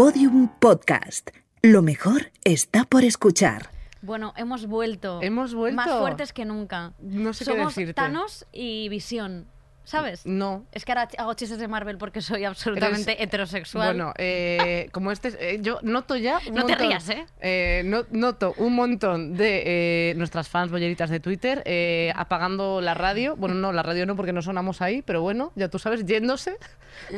Podium Podcast. Lo mejor está por escuchar. Bueno, hemos vuelto. Hemos vuelto. Más fuertes que nunca. No sé qué Somos decirte. Thanos y Visión. ¿Sabes? No. Es que ahora hago chistes de Marvel porque soy absolutamente Eres- heterosexual. Bueno, eh, como este, eh, yo noto ya. un No te rías, ¿eh? eh, no- noto un montón de eh, nuestras fans bolleritas de Twitter eh, apagando la radio. Bueno, no, la radio no porque no sonamos ahí, pero bueno, ya tú sabes, yéndose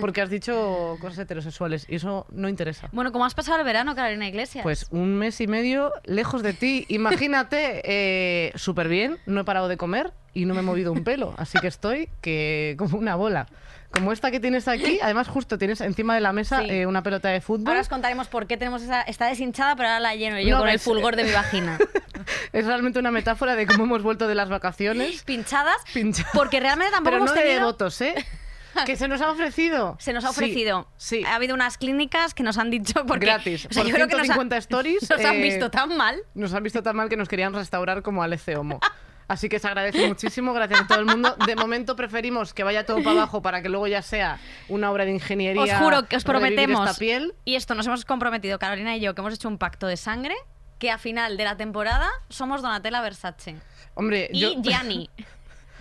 porque has dicho cosas heterosexuales y eso no interesa. Bueno, ¿cómo has pasado el verano, Carolina Iglesias? Pues un mes y medio lejos de ti. Imagínate, eh, súper bien, no he parado de comer y no me he movido un pelo. Así que estoy que como una bola. Como esta que tienes aquí, además justo tienes encima de la mesa Sí. eh, una pelota de fútbol. Ahora os contaremos por qué tenemos esa. Está deshinchada, pero ahora la lleno yo No, con el fulgor de mi vagina. Es realmente una metáfora de cómo hemos vuelto de las vacaciones. Pinchadas. Pinchadas. Porque realmente tampoco Pero no hemos de tenido. devotos, ¿eh? Que se nos ha ofrecido. Se nos ha Sí, ofrecido. Sí. Ha habido unas clínicas que nos han dicho porque Gratis. O sea, Por yo creo que nos, ha- 150 stories, nos han eh, visto tan mal. Nos han visto tan mal que nos querían restaurar como al Homo. Así que se agradece muchísimo, gracias a todo el mundo. De momento preferimos que vaya todo para abajo para que luego ya sea una obra de ingeniería. Os juro que os prometemos. Esta piel. Y esto nos hemos comprometido, Carolina y yo, que hemos hecho un pacto de sangre. Que a final de la temporada somos Donatella Versace. Hombre, Y yo. Gianni.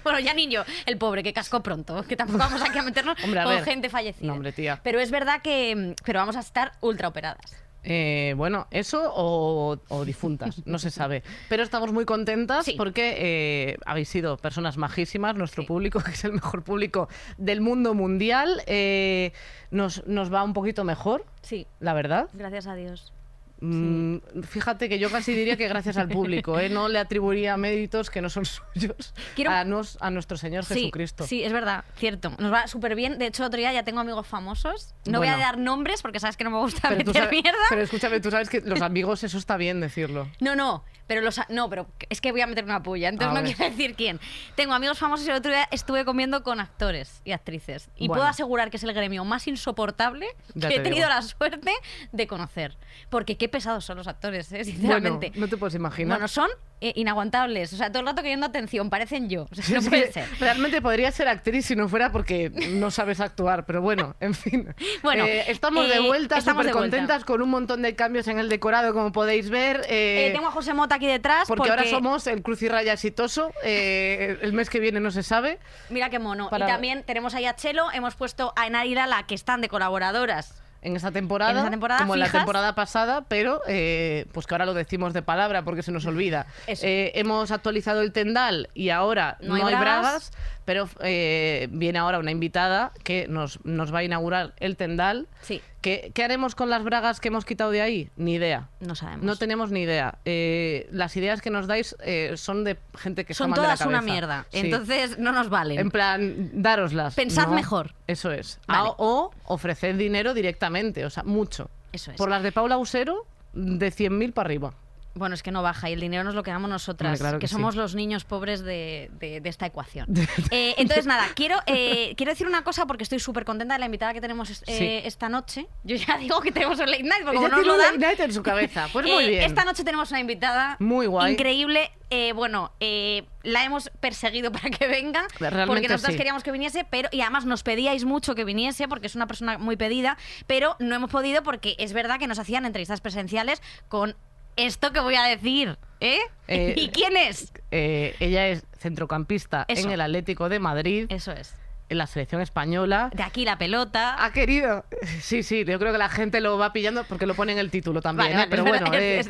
Bueno, Gianni y yo, el pobre que cascó pronto, que tampoco vamos aquí a meternos Hombre, a con ver. gente fallecida. No, hombre, tía. Pero es verdad que pero vamos a estar ultra operadas. Eh, bueno, eso o, o difuntas, no se sabe. Pero estamos muy contentas Sí. porque eh, habéis sido personas majísimas, nuestro Sí. público, que es el mejor público del mundo mundial, eh, nos, nos va un poquito mejor, Sí, la verdad. gracias a Dios. Mm, Fíjate que yo casi diría que gracias al público, ¿eh? no le atribuiría méritos que no son suyos Quiero- a, nos- a nuestro Señor Sí, Jesucristo. Sí, es verdad, cierto. Nos va súper bien. De hecho, otro día ya tengo amigos famosos. No voy a dar nombres porque sabes que no me gusta Pero, meter sabes- mierda. pero escúchame, tú sabes que los amigos, eso está bien decirlo. No, no, pero los no, pero es que voy a meter una puya, entonces A no ver. quiero decir quién. Tengo amigos famosos y el otro día estuve comiendo con actores y actrices y Bueno. puedo asegurar que es el gremio más insoportable Ya que he te tenido digo. la suerte de conocer, porque qué pesados son los actores, ¿eh? Bueno, sinceramente. no te puedes imaginar. Bueno, son eh, inaguantables, o sea, todo el rato queriendo atención, parecen yo, o sea, no Es puede que ser. Realmente podría ser actriz si no fuera porque no sabes actuar, pero bueno, en fin. Bueno, Eh, estamos de eh, vuelta, estamos súper contentas, con un montón de cambios en el decorado, como podéis ver. eh, Eh, tengo a José Mota aquí detrás porque, ahora somos el Cruz y Raya exitoso. el mes que viene no se sabe. Mira qué mono. Para- Y también tenemos ahí a Chelo, hemos puesto a Enaira, la que están de colaboradoras. En esta temporada, En esta temporada como en la temporada pasada, pero eh, pues que ahora lo decimos de palabra porque se nos olvida. Eh, hemos actualizado el tendal y ahora No no, hay hay bragas. bragas, pero eh, viene ahora una invitada que nos, nos va a inaugurar el tendal. Sí. ¿Qué, qué haremos con las bragas que hemos quitado de ahí? Ni idea. No sabemos. No tenemos ni idea. Eh, las ideas que nos dais eh, son de gente que está Son mal de la todas una mierda. Sí. Entonces no nos valen. En plan, dároslas. Pensad No, mejor. Eso es. Vale. A- o ofreced dinero directamente, o sea, mucho. Eso es. Por las de Paula Usero, de 100.000 para arriba. Bueno, es que no baja y el dinero nos lo quedamos nosotras, claro que, que sí. somos los niños pobres de, de- de esta ecuación. Eh, entonces, nada, quiero, eh, quiero decir una cosa porque estoy súper contenta de la invitada que tenemos eh, Sí. esta noche. Yo ya digo que tenemos un late night, porque como no lo dan, late night en su cabeza. Pues muy bien. Esta noche tenemos una invitada Muy guay. increíble. Bueno, la hemos perseguido para que venga, Realmente porque nosotros sí. queríamos que viniese, pero y además nos pedíais mucho que viniese porque es una persona muy pedida, pero no hemos podido porque es verdad que nos hacían entrevistas presenciales con esto que voy a decir, ¿eh? Eh, ¿Y quién es? Eh, ella es centrocampista Eso. en el Atlético de Madrid, Eso es. en la selección española. De aquí la pelota. Ha querido. Sí, sí, yo creo que la gente lo va pillando porque lo pone en el título también. Vale, ¿eh? vale, Pero es bueno, verdad, eh, es,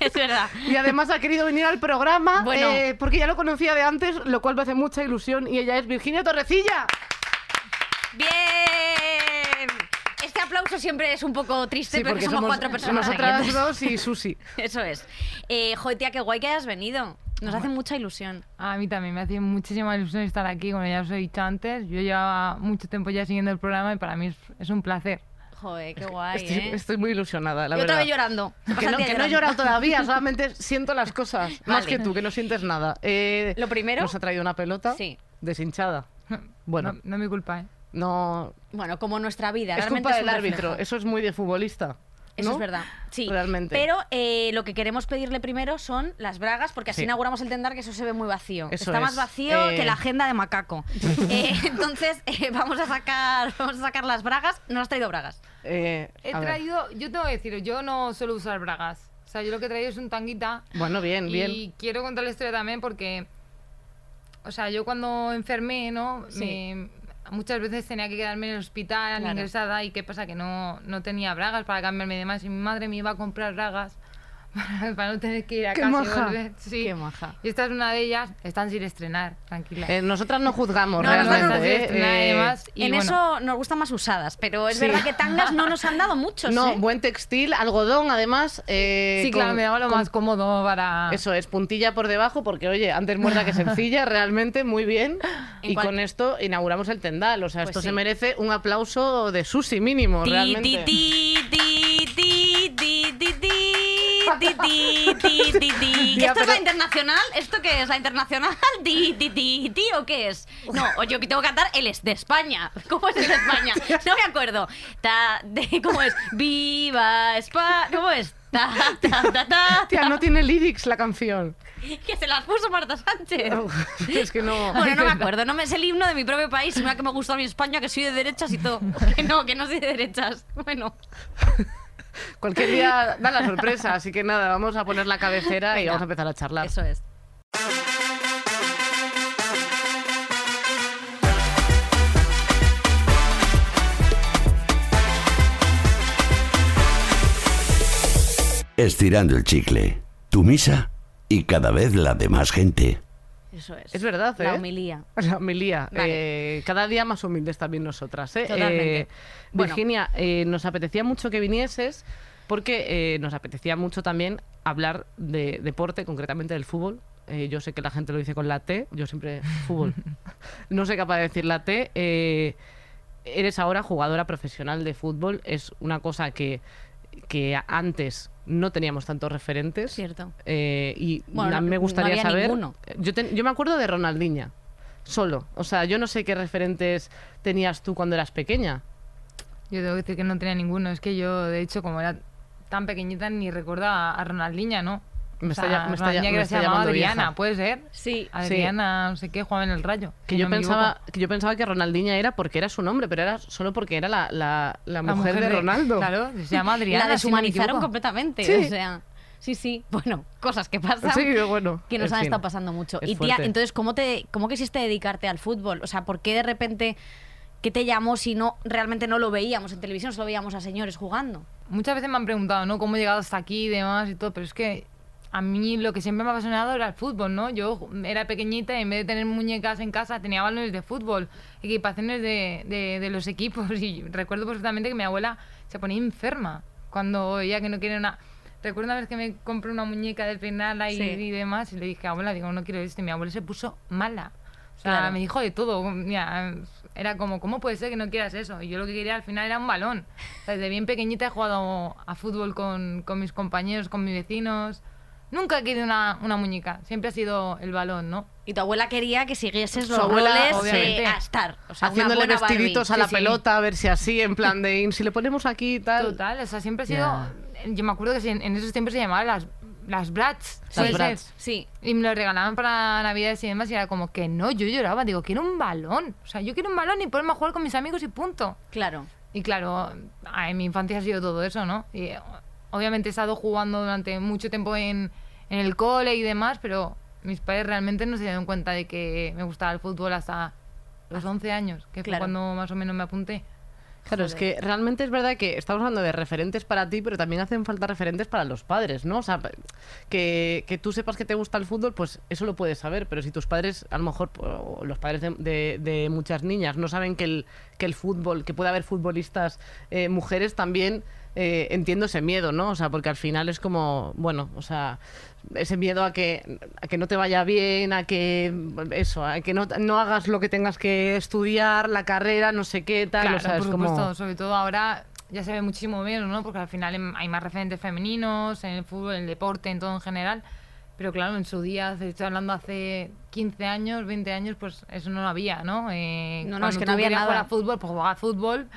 es verdad. Y además ha querido venir al programa Bueno. eh, porque ya lo conocía de antes, lo cual me hace mucha ilusión. Y ella es Virginia Torrecilla. ¡Bien! Aplauso siempre es un poco triste, Sí, pero que somos, cuatro personas Nosotras dos y Susi. Eso es. Eh, joder, tía, qué guay que hayas venido. Nos hace mucha ilusión. A mí también me hace muchísima ilusión estar aquí, como ya os he dicho antes. Yo llevaba mucho tiempo ya siguiendo el programa y para mí es, es un placer. Joder, qué guay, Estoy, ¿eh? estoy muy ilusionada, la y otra verdad. vez llorando. Que no, que no he llorado todavía, solamente siento las cosas. Más Vale. que tú, que no sientes nada. Eh, Lo primero- Nos ha traído una pelota Sí. deshinchada. Bueno, No, no es mi culpa, ¿eh? No. Bueno, como nuestra vida. Es culpa un del árbitro. Eso es muy de futbolista. Eso ¿no? es verdad. Sí. Realmente. Pero eh, lo que queremos pedirle primero son las bragas, porque así Sí. inauguramos el tendar, que eso se ve muy vacío. Eso Está más vacío Eh. que la agenda de macaco. Eh, entonces, eh, vamos a sacar vamos a sacar las bragas. No has traído bragas. Eh, He ver. traído, yo tengo que decir, yo no suelo usar bragas. O sea, yo lo que he traído es un tanguita. Bueno, bien, y bien. quiero contar la historia también porque, o sea, yo cuando enfermé, ¿no? Sí. Me- muchas veces tenía que quedarme en el hospital Claro. ingresada y qué pasa que no, no tenía bragas para cambiarme y demás y mi madre me iba a comprar bragas para, para no tener que ir a Qué casa y maja. volver. Sí. Qué maja. Y esta es una de ellas, están sin estrenar, tranquila. Eh, nosotras no juzgamos No, realmente. no, ¿eh? no, no, Eh, además, y en bueno. eso nos gustan más usadas, pero es Sí. verdad que tangas no nos han dado muchos. no, ¿eh? buen textil, algodón, además. eh, sí, con- claro, me daba lo con- más cómodo para... Eso es, puntilla por debajo, porque oye, antes muerta que sencilla, realmente muy bien. En Y cual- con esto inauguramos el tendal. O sea, Pues esto sí. se merece un aplauso de Susi mínimo, Ti, realmente. ti, ti, di, di, di, di, di. ¿Esto es la internacional? ¿Esto qué es? ¿La internacional? Di, di, di, di, ¿o qué es? No, o yo que tengo que cantar el es de España. ¿Cómo es el de España? No me acuerdo. Ta, de, ¿Cómo es? Viva España. ¿Cómo es? Ta, ta, ta, Tía, no tiene lyrics la canción. Que se las puso Marta Sánchez. No, oh, es que no. Bueno, no me acuerdo. No me es el himno de mi propio país, una que me gusta a mi España, que soy de derechas y todo. Que no, que no soy de derechas. Bueno. Cualquier día da la sorpresa, así que nada, vamos a poner la cabecera y vamos a empezar a charlar. eso es. Estirando el chicle. Tu misa y cada vez la de más gente. Eso es. Es verdad, ¿eh? La homilía. La homilía. Vale. Eh, cada día más humildes también nosotras. ¿eh? Totalmente. Eh, Bueno. Virginia, eh, nos apetecía mucho que vinieses porque eh, nos apetecía mucho también hablar de deporte, concretamente del fútbol. Eh, yo sé que la gente lo dice con la T, yo siempre fútbol. no soy capaz de decir la T. Eh, eres ahora jugadora profesional de fútbol. Es una cosa que, que antes no teníamos tantos referentes. Cierto. Eh, y Bueno, a mí no- me no gustaría había saber. ninguno. Yo, ten- yo me acuerdo de Ronaldinha, solo. O sea, yo no sé qué referentes tenías tú cuando eras pequeña. Yo tengo que decir que no tenía ninguno. Es que yo, de hecho, como era tan pequeñita, ni recordaba a Ronaldinha, ¿no? Me O está sea, ya- me está que me está llamando Adriana, vieja. ¿puede ser? Sí. Adriana, no sé qué, jugaba en el Rayo. Que si yo pensaba, que yo pensaba que Ronaldinha era porque era su nombre, pero era solo porque era la, la- la La mujer, de Ronaldo. Claro, se llama Adriana. la deshumanizaron completamente. Sí. O sea, sí, sí. Bueno, cosas que pasan. Sí, bueno. que nos han fin. estado pasando mucho. Es y tía, fuerte. entonces, ¿cómo, te, ¿cómo quisiste dedicarte al fútbol? O sea, ¿por qué de repente qué te llamó si no realmente no lo veíamos en televisión, solo veíamos a señores jugando? Muchas veces me han preguntado, ¿no? ¿Cómo he llegado hasta aquí y demás y todo? Pero es que a mí lo que siempre me ha apasionado era el fútbol, ¿no? Yo era pequeñita y en vez de tener muñecas en casa tenía balones de fútbol, equipaciones de, de, de los equipos y recuerdo perfectamente que mi abuela se ponía enferma cuando veía que no quería una... Recuerdo una vez que me compré una muñeca de peinarla y, Sí. y demás y le dije, abuela, digo, no quiero esto y mi abuela se puso mala. O sea, Claro. me dijo de todo. Mira, era como, ¿cómo puede ser que no quieras eso? Y yo lo que quería al final era un balón. O sea, desde bien pequeñita he jugado a fútbol con, con mis compañeros, con mis vecinos. Nunca he querido una, una muñeca. Siempre ha sido el balón, ¿no? Y tu abuela quería que siguieses los abuela, roles obviamente. eh, a estar. O sea, Haciéndole Barbie. vestiditos a Sí, la sí. pelota, a ver si así, en plan de, si le ponemos aquí y tal. Total, o sea, siempre ha sido... Yo me acuerdo que en, en esos tiempos se llamaban las, las brats. Las ¿puede ser? brats. Sí. Y me lo regalaban para Navidades y demás y era como que no, yo lloraba. Digo, quiero un balón. O sea, yo quiero un balón y ponerme a jugar con mis amigos y punto. Claro. Y claro, en mi infancia ha sido todo eso, ¿no? Y obviamente he estado jugando durante mucho tiempo en, en el cole y demás, pero mis padres realmente no se dieron cuenta de que me gustaba el fútbol hasta los 11 años, que Claro. fue cuando más o menos me apunté. Claro, es que realmente es verdad que estamos hablando de referentes para ti, pero también hacen falta referentes para los padres, ¿no? O sea, que, que tú sepas que te gusta el fútbol, pues eso lo puedes saber, pero si tus padres, a lo mejor, o los padres de, de- de muchas niñas, no saben que el, que el fútbol, que puede haber futbolistas eh, mujeres, también eh, entiendo ese miedo, ¿no? O sea, porque al final es como, bueno, o sea, ese miedo a que, a que no te vaya bien, a que, eso, a que no, no hagas lo que tengas que estudiar, la carrera, no sé qué, tal, Claro, o sea, por es como... supuesto, sobre todo ahora ya se ve muchísimo menos, ¿no? Porque al final em- hay más referentes femeninos en el fútbol, en el deporte, en todo en general. Pero claro, en su día, estoy hablando hace 15 años, 20 años, pues eso no lo había, ¿no? Eh, No, no, es que no había nada. jugar a fútbol, pues jugaba a fútbol,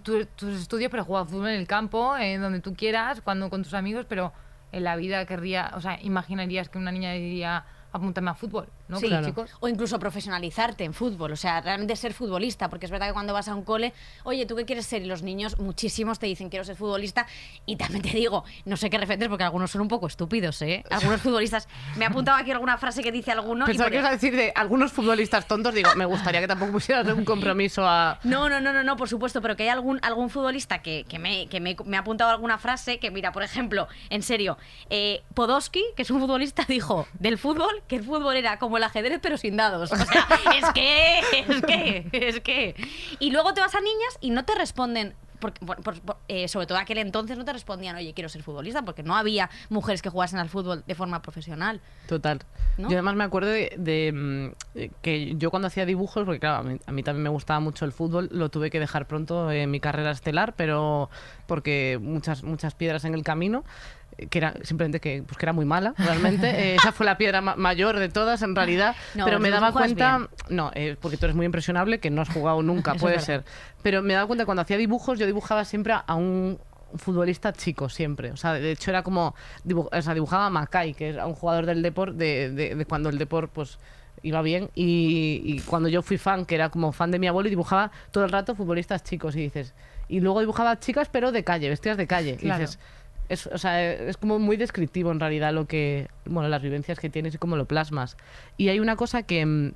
tu- tus estudios, pero juega fútbol en el campo, en donde tú quieras, cuando con tus amigos, pero en la vida querría, o sea, imaginarías que una niña diría apuntarme a fútbol, ¿no? Sí, claro. chicos, O incluso profesionalizarte en fútbol, o sea, realmente ser futbolista, porque es verdad que cuando vas a un cole, oye, ¿tú qué quieres ser? Y los niños, muchísimos te dicen, quiero ser futbolista. Y también te digo, no sé qué defender porque algunos son un poco estúpidos, ¿eh? Algunos futbolistas. Me he apuntado aquí alguna frase que dice alguno. y Pensaba porque- que ibas a decir de algunos futbolistas tontos. Digo, me gustaría que tampoco pusieras un compromiso a. No, no, no, no, no, por supuesto, pero que hay algún, algún futbolista que, que, me, que me, me ha apuntado alguna frase que, mira, por ejemplo, en serio, eh, que es un futbolista, dijo del fútbol que el fútbol era como el ajedrez, pero sin dados. O sea, es que, es que, es que. Y luego te vas a niñas y no te responden. Porque, por- por- por- eh, sobre todo aquel entonces no te respondían, oye, quiero ser futbolista, porque no había mujeres que jugasen al fútbol de forma profesional. Total. ¿No? Yo además me acuerdo de, de, mm, eh, que yo cuando hacía dibujos, porque claro, a mí, a mí también me gustaba mucho el fútbol, lo tuve que dejar pronto en mi carrera estelar, pero porque muchas, muchas piedras en el camino, que era simplemente que, pues que era muy mala, realmente. Eh, esa fue la piedra ma- mayor de todas, en realidad. No, pero me daba cuenta, bien. no, eh, porque tú eres muy impresionable, que no has jugado nunca, Eso puede ser. Pero me daba cuenta cuando hacía dibujos, yo dibujaba siempre a un futbolista chico siempre. O sea, de hecho era como dibu- o sea, dibujaba a Macay, que era un jugador del Deport de, de- de cuando el Deport pues iba bien y, y cuando yo fui fan, que era como fan de mi abuelo y dibujaba todo el rato futbolistas chicos y dices, y luego dibujaba chicas pero de calle, vestidas de calle. Claro. Y dices, es, o sea, es como muy descriptivo en realidad lo que, bueno, las vivencias que tienes y cómo lo plasmas. Y hay una cosa que, mm,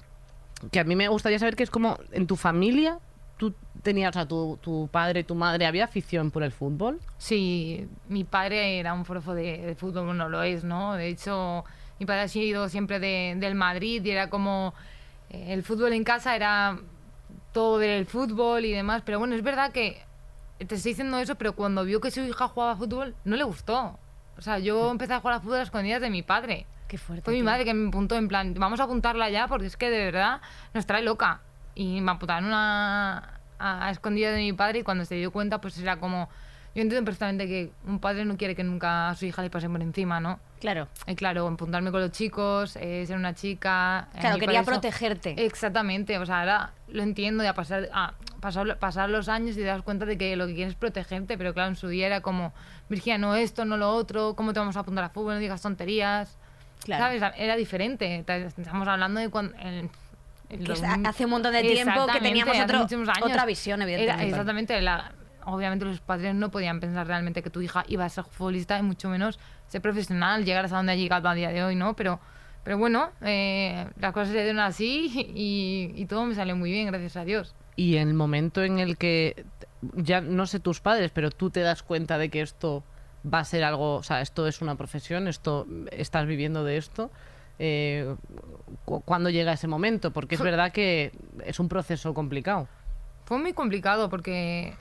que a mí me gustaría saber que es como en tu familia, tú tenías, o tu, tu padre tu madre, ¿había afición por el fútbol? Sí, mi padre era un forofo de, fútbol, bueno, lo es, ¿no? De hecho, mi padre ha sido siempre de- del Madrid y era como eh, el fútbol en casa era todo ver el fútbol y demás, pero bueno, es verdad que te estoy diciendo eso, pero cuando vio que su hija jugaba a fútbol, no le gustó. O sea, yo empecé a jugar a fútbol a escondidas de mi padre. Qué fuerte. Fue mi tío. madre que me apuntó en plan, vamos a apuntarla ya porque es que de verdad nos trae loca. Y me apuntaron a, a, a escondidas de mi padre y cuando se dio cuenta pues era como... Yo entiendo perfectamente que un padre no quiere que nunca a su hija le pase por encima, ¿no? Claro. Y claro, apuntarme con los chicos, eh, ser una chica... a Claro, quería protegerte. Exactamente, o sea, ahora lo entiendo y a pasar, a pasar, pasar los años y te das cuenta de que lo que quieres es protegerte, pero claro, en su día era como, Virginia, no esto, no lo otro, ¿cómo te vamos a apuntar a fútbol? No digas tonterías. Claro. ¿Sabes? Era diferente. Ta- Estamos hablando de cuando... en- en Que hace un montón de tiempo que teníamos otro- otra visión, Era- evidentemente. exactamente. la- obviamente los padres no podían pensar realmente que tu hija iba a ser futbolista y mucho menos ser profesional, llegar hasta donde ha llegado a día de hoy, ¿no? Pero, pero bueno, eh, las cosas se dieron así y, y todo me salió muy bien, gracias a Dios. Y en el momento en el que, ya no sé tus padres, pero tú te das cuenta de que esto va a ser algo, o sea, esto es una profesión, esto estás viviendo de esto, eh, cu- ¿cuándo llega ese momento? Porque es verdad que es un proceso complicado. Fue muy complicado porque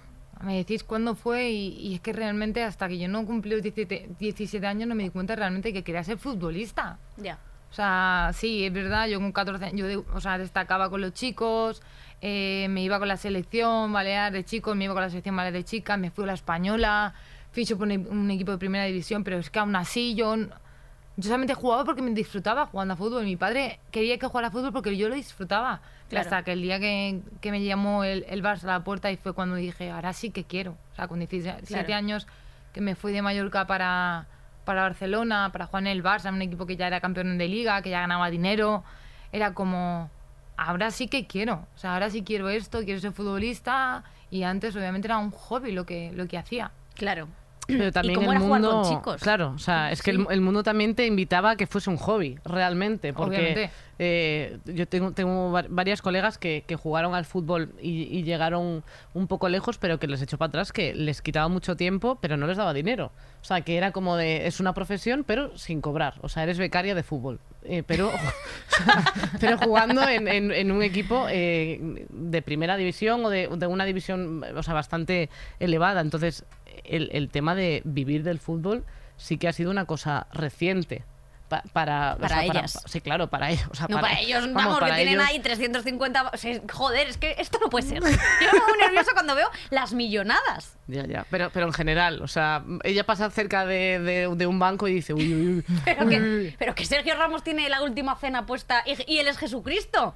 me decís cuándo fue y, y es que realmente hasta que yo no cumplí los 17, 17 años no me di cuenta realmente que quería ser futbolista. Ya. O sea, sí, es verdad, yo con 14 años, yo o sea, destacaba con los chicos, eh, me iba con la selección balear de chicos, me iba con la selección balear de chicas, me fui a la española, ficho por un, un equipo de primera división, pero es que aún así yo, yo solamente jugaba porque me disfrutaba jugando a fútbol. Mi padre quería que jugara a fútbol porque yo lo disfrutaba. Claro. Hasta que el día que, que me llamó el, el Barça a la puerta y fue cuando dije, ahora sí que quiero. O sea, con 17 Claro. años que me fui de Mallorca para, para Barcelona, para jugar en el Barça, un equipo que ya era campeón de liga, que ya ganaba dinero. Era como, ahora sí que quiero. O sea, ahora sí quiero esto, quiero ser futbolista. Y antes, obviamente, era un hobby lo que, lo que hacía. Claro. Pero también cómo el era jugar con mundo, chicos? claro, o sea, es que el, Sí. el mundo también te invitaba a que fuese un hobby, realmente, porque eh, yo tengo, tengo va- varias colegas que, que jugaron al fútbol y, y llegaron un poco lejos, pero que les echó para atrás, que les quitaba mucho tiempo, pero no les daba dinero. O sea, que era como de, es una profesión, pero sin cobrar. O sea, eres becaria de fútbol, eh, pero, pero jugando en, en- en un equipo eh, de primera división o de, de una división, o sea, bastante elevada. Entonces, el, el tema de vivir del fútbol sí que ha sido una cosa reciente. Pa- para, o Para sea, ellas. sí, claro, para ellos. o sea, No, para, ellos, vamos, que tienen ellos- ahí 350... o sea, joder, es que esto no puede ser. Yo me pongo nerviosa cuando veo las millonadas. Ya, ya. Pero, pero en general, o sea, ella pasa cerca de, de- de un banco y dice, uy, uy, uy. Pero que, uy". pero que Sergio Ramos tiene la última cena puesta y, y él es Jesucristo.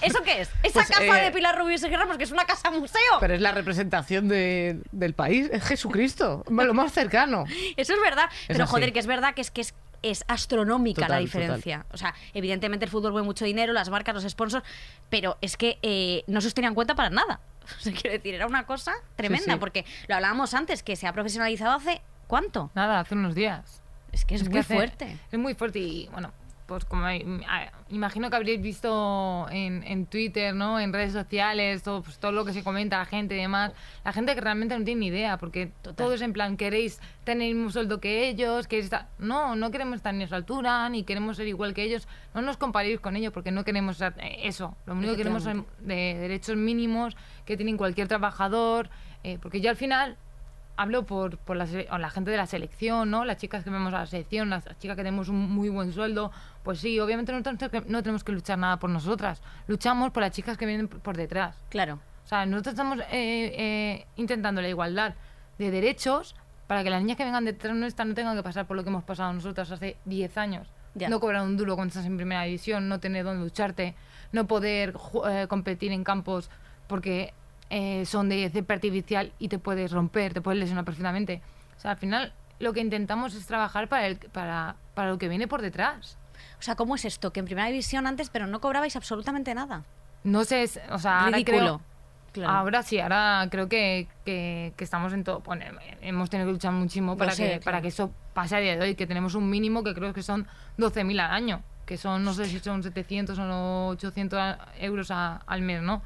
¿Eso qué es? Esa Pues, casa eh, de Pilar Rubio y Sergio Ramos, que es una casa museo. Pero es la representación de- del país, es Jesucristo, lo más cercano. Eso es verdad. pero así. joder, que es verdad que es que es, es astronómica la Total, diferencia. O sea, evidentemente el fútbol mueve mucho dinero, las marcas, los sponsors, pero es que eh, no se os tenía en cuenta para nada. O sea, quiero decir, era una cosa tremenda, sí. porque lo hablábamos antes, que se ha profesionalizado hace ¿cuánto? Nada, hace unos días. Es que es, muy hace- fuerte. Es muy fuerte y bueno, pues como hay- a- imagino que habréis visto en, en Twitter, ¿no? En redes sociales, todo, pues, todo lo que se comenta la gente y demás. La gente que realmente no tiene ni idea, porque todo es en plan, queréis tener el mismo sueldo que ellos, queréis estar... No, no queremos estar ni a su altura, ni queremos ser igual que ellos. No nos comparéis con ellos porque no queremos eh, eso. Lo único que queremos son de derechos mínimos que tienen cualquier trabajador, eh, porque yo al final hablo por, por la, la gente de la selección, ¿no? Las chicas que vemos a la selección, las chicas que tenemos un muy buen sueldo, pues sí, obviamente no tenemos que, no tenemos que luchar nada por nosotras, luchamos por las chicas que vienen por detrás. Claro. O sea, nosotros estamos eh, eh, intentando la igualdad de derechos para que las niñas que vengan detrás nuestra no tengan que pasar por lo que hemos pasado nosotras hace 10 años. Ya. No cobrar un duro cuando estás en primera división, no tener dónde lucharte, no poder eh, competir en campos porque eh, son de césped artificial y te puedes romper, te puedes lesionar perfectamente. O sea, al final lo que intentamos es trabajar para, el, para, para lo que viene por detrás. O sea, ¿cómo es esto? Que en primera división antes, pero no cobrabais absolutamente nada. No sé, o sea, ahora creo- Claro. Ahora sí, ahora creo que, que- que estamos en todo. Bueno, hemos tenido que luchar muchísimo para, sé, que, claro. para que eso pase a día de hoy, que tenemos un mínimo que creo que son 12.000 al año, que son, no sé si son 700 o 800 a- euros a- al mes, ¿no?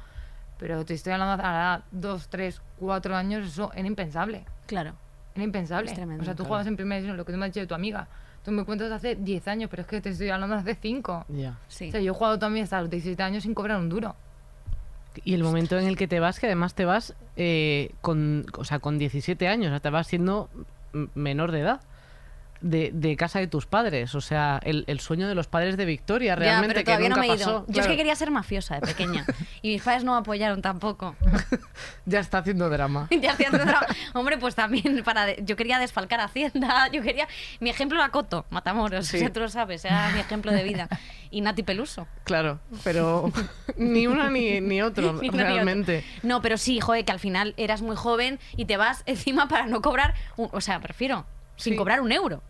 Pero te estoy hablando ahora, dos, tres, cuatro años, eso era impensable. Claro. Era impensable. Es tremendo, o sea, tú claro. jugabas en primera división, lo que tú me has dicho de tu amiga. Tú me cuentas hace 10 años, pero es que te estoy hablando de hace 5. Ya. Sí. O sea, yo he jugado también hasta los 17 años sin cobrar un duro. Y el momento en el que te vas, que además te vas eh, con, o sea, con 17 años, o sea, te vas siendo menor de edad. De, de casa de tus padres, o sea, el, el sueño de los padres de Victoria, realmente, ya, pero que no nunca me he ido. pasó. Yo es que quería ser mafiosa de pequeña. y mis padres no me apoyaron tampoco. Ya está haciendo drama. Y haciendo otra- Hombre, pues también para de- yo quería desfalcar Hacienda, yo quería mi ejemplo era Coto, Matamoros, Sí. o sea, tú lo sabes, era mi ejemplo de vida. Y Nati Peluso. Claro, pero ni uno ni, ni otro, Ni uno ni otro. realmente. No, pero sí, joder, que al final eras muy joven y te vas encima para no cobrar, un- o sea, prefiero sin Sí. cobrar un euro.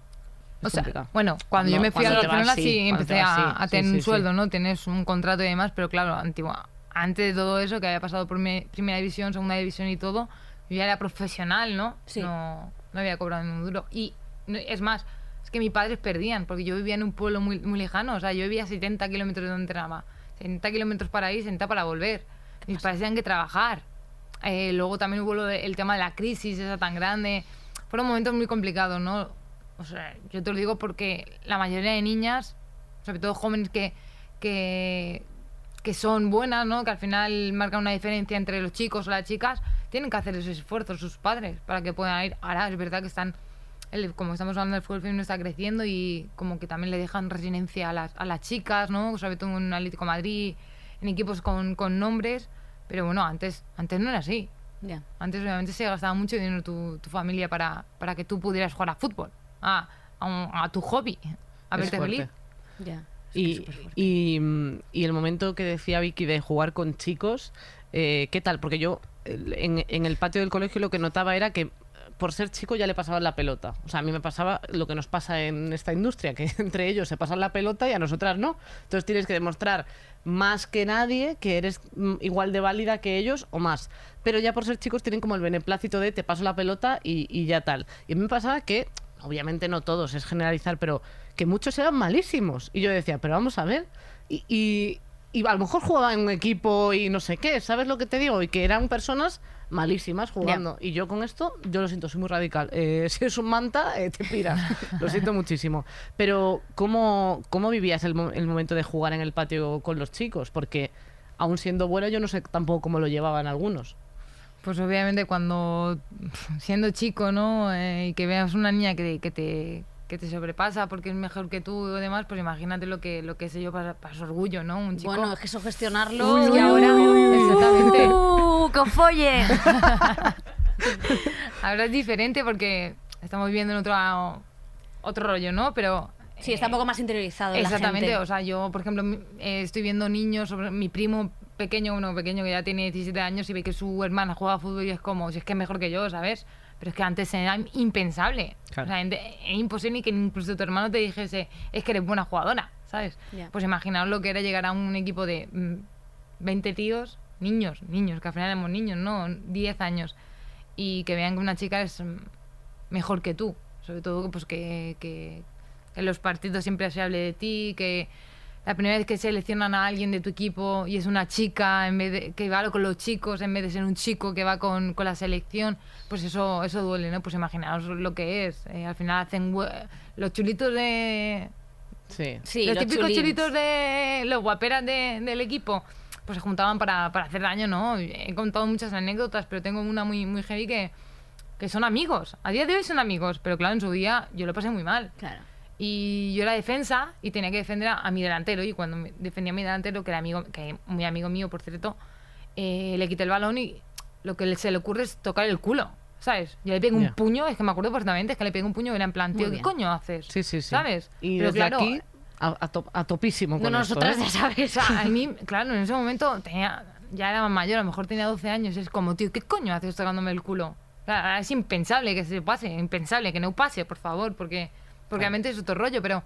O sea, complicado. bueno, cuando yo No, me fui a Barcelona sí, sí, empecé vas, a, sí, a tener sí, un sueldo, ¿no? Tienes un contrato y demás, pero claro, antigua, antes de todo eso, que había pasado por mi primera división, segunda división y todo, yo ya era profesional, ¿no? Sí. No, no había cobrado ni un duro. Y no- es más, es que mis padres perdían, porque yo vivía en un pueblo muy, muy lejano, o sea, yo vivía a 70 kilómetros de donde entrenaba. 70 kilómetros para ir, 70 para volver. Mis padres tenían que trabajar. Eh, luego también hubo el tema de la crisis esa tan grande. Fueron momentos muy complicados, ¿no? O sea, yo te lo digo porque la mayoría de niñas, sobre todo jóvenes que, que, que son buenas, ¿no? Que al final marcan una diferencia entre los chicos o las chicas, tienen que hacer esos esfuerzos sus padres para que puedan ir. Ahora es verdad que están, el- como estamos hablando del fútbol femenino está creciendo y como que también le dejan residencia a las, a las chicas, ¿no? Sobre todo en Atlético Madrid, en equipos con, con nombres. Pero bueno, antes, antes no era así. Ya. Antes obviamente se gastaba mucho dinero tu, tu familia para, para que tú pudieras jugar a fútbol, a, a, un- a tu hobby, a Es verte fuerte. feliz. Ya. Y, y, y el momento que decía Vicky de jugar con chicos, eh, ¿qué tal? Porque yo en, en el patio del colegio lo que notaba era que por ser chico ya le pasaban la pelota. O sea, a mí me pasaba lo que nos pasa en esta industria, que entre ellos se pasan la pelota y a nosotras no. Entonces tienes que demostrar más que nadie que eres mm, igual de válida que ellos o más. Pero ya por ser chicos tienen como el beneplácito de te paso la pelota y, y ya tal. Y a mí me pasaba que, obviamente no todos, es generalizar, pero que muchos eran malísimos. Y yo decía, pero vamos a ver. Y, y, y a lo mejor jugaban en un equipo y no sé qué, ¿sabes lo que te digo? Y que eran personas malísimas jugando. Y yo con esto, yo lo siento, soy muy radical. Eh, si eres un manta, eh, te piras. lo siento muchísimo. Pero, ¿cómo, cómo vivías el, mo- el momento de jugar en el patio con los chicos? Porque, aún siendo bueno, yo no sé tampoco cómo lo llevaban algunos. Pues obviamente cuando siendo chico, ¿no? Eh, y que veas una niña que, que te, que te sobrepasa porque es mejor que tú y demás, pues imagínate lo que, lo que es ello para, para su orgullo, ¿no? Un chico. Bueno, es que eso gestionarlo. Uy, y ahora, exactamente. ¡Uh, ¡Que folle! Ahora es diferente porque estamos viviendo en otro, otro rollo, ¿no? Pero. Sí, está un poco más interiorizado. la Exactamente, gente. o sea, yo, por ejemplo, eh, estoy viendo niños, sobre mi primo pequeño, uno pequeño que ya tiene 17 años y ve que su hermana juega a fútbol y es como, si es que es mejor que yo, ¿sabes? Pero es que antes era impensable. Claro. O sea, ente- era imposible ni que incluso tu hermano te dijese, es que eres buena jugadora, ¿sabes? Pues imaginaos lo que era llegar a un equipo de mm, 20 tíos, niños, niños, que al final éramos niños, ¿no? 10 años, y que vean que una chica es mm, mejor que tú. Sobre todo pues que, que en los partidos siempre se hable de ti, que la primera vez que seleccionan a alguien de tu equipo y es una chica en vez de que va con los chicos en vez de ser un chico que va con, con la selección, pues eso eso duele, ¿no? Pues imaginaos lo que es. Eh, al final hacen los chulitos de Sí. Sí, los, los típicos chulins. chulitos de los guaperas de- del equipo, pues se juntaban para, para hacer daño, ¿no? He contado muchas anécdotas, pero tengo una muy, muy heavy que, que son amigos. A día de hoy son amigos, pero claro, en su día yo lo pasé muy mal. Claro. Y yo era defensa y tenía que defender a, a mi delantero. Y cuando me- defendía a mi delantero, que era amigo, que muy amigo mío, por cierto, eh, le quité el balón y lo que se le ocurre es tocar el culo. ¿Sabes? Yo le pegué Ya. un puño, es que me acuerdo perfectamente, es que le pegué un puño y era en plan, tío, ¿qué coño haces? Sí, sí, sí. ¿Sabes? Y Pero desde claro, aquí a, a top- a topísimo No, con no, esto, nosotras ¿eh? ya sabes. o sea, a mí, claro, en ese momento tenía, ya era más mayor, a lo mejor tenía 12 años. Es como, tío, ¿qué coño haces tocándome el culo? O sea, es impensable que se pase, impensable que no pase, por favor, porque, porque realmente es otro rollo, pero,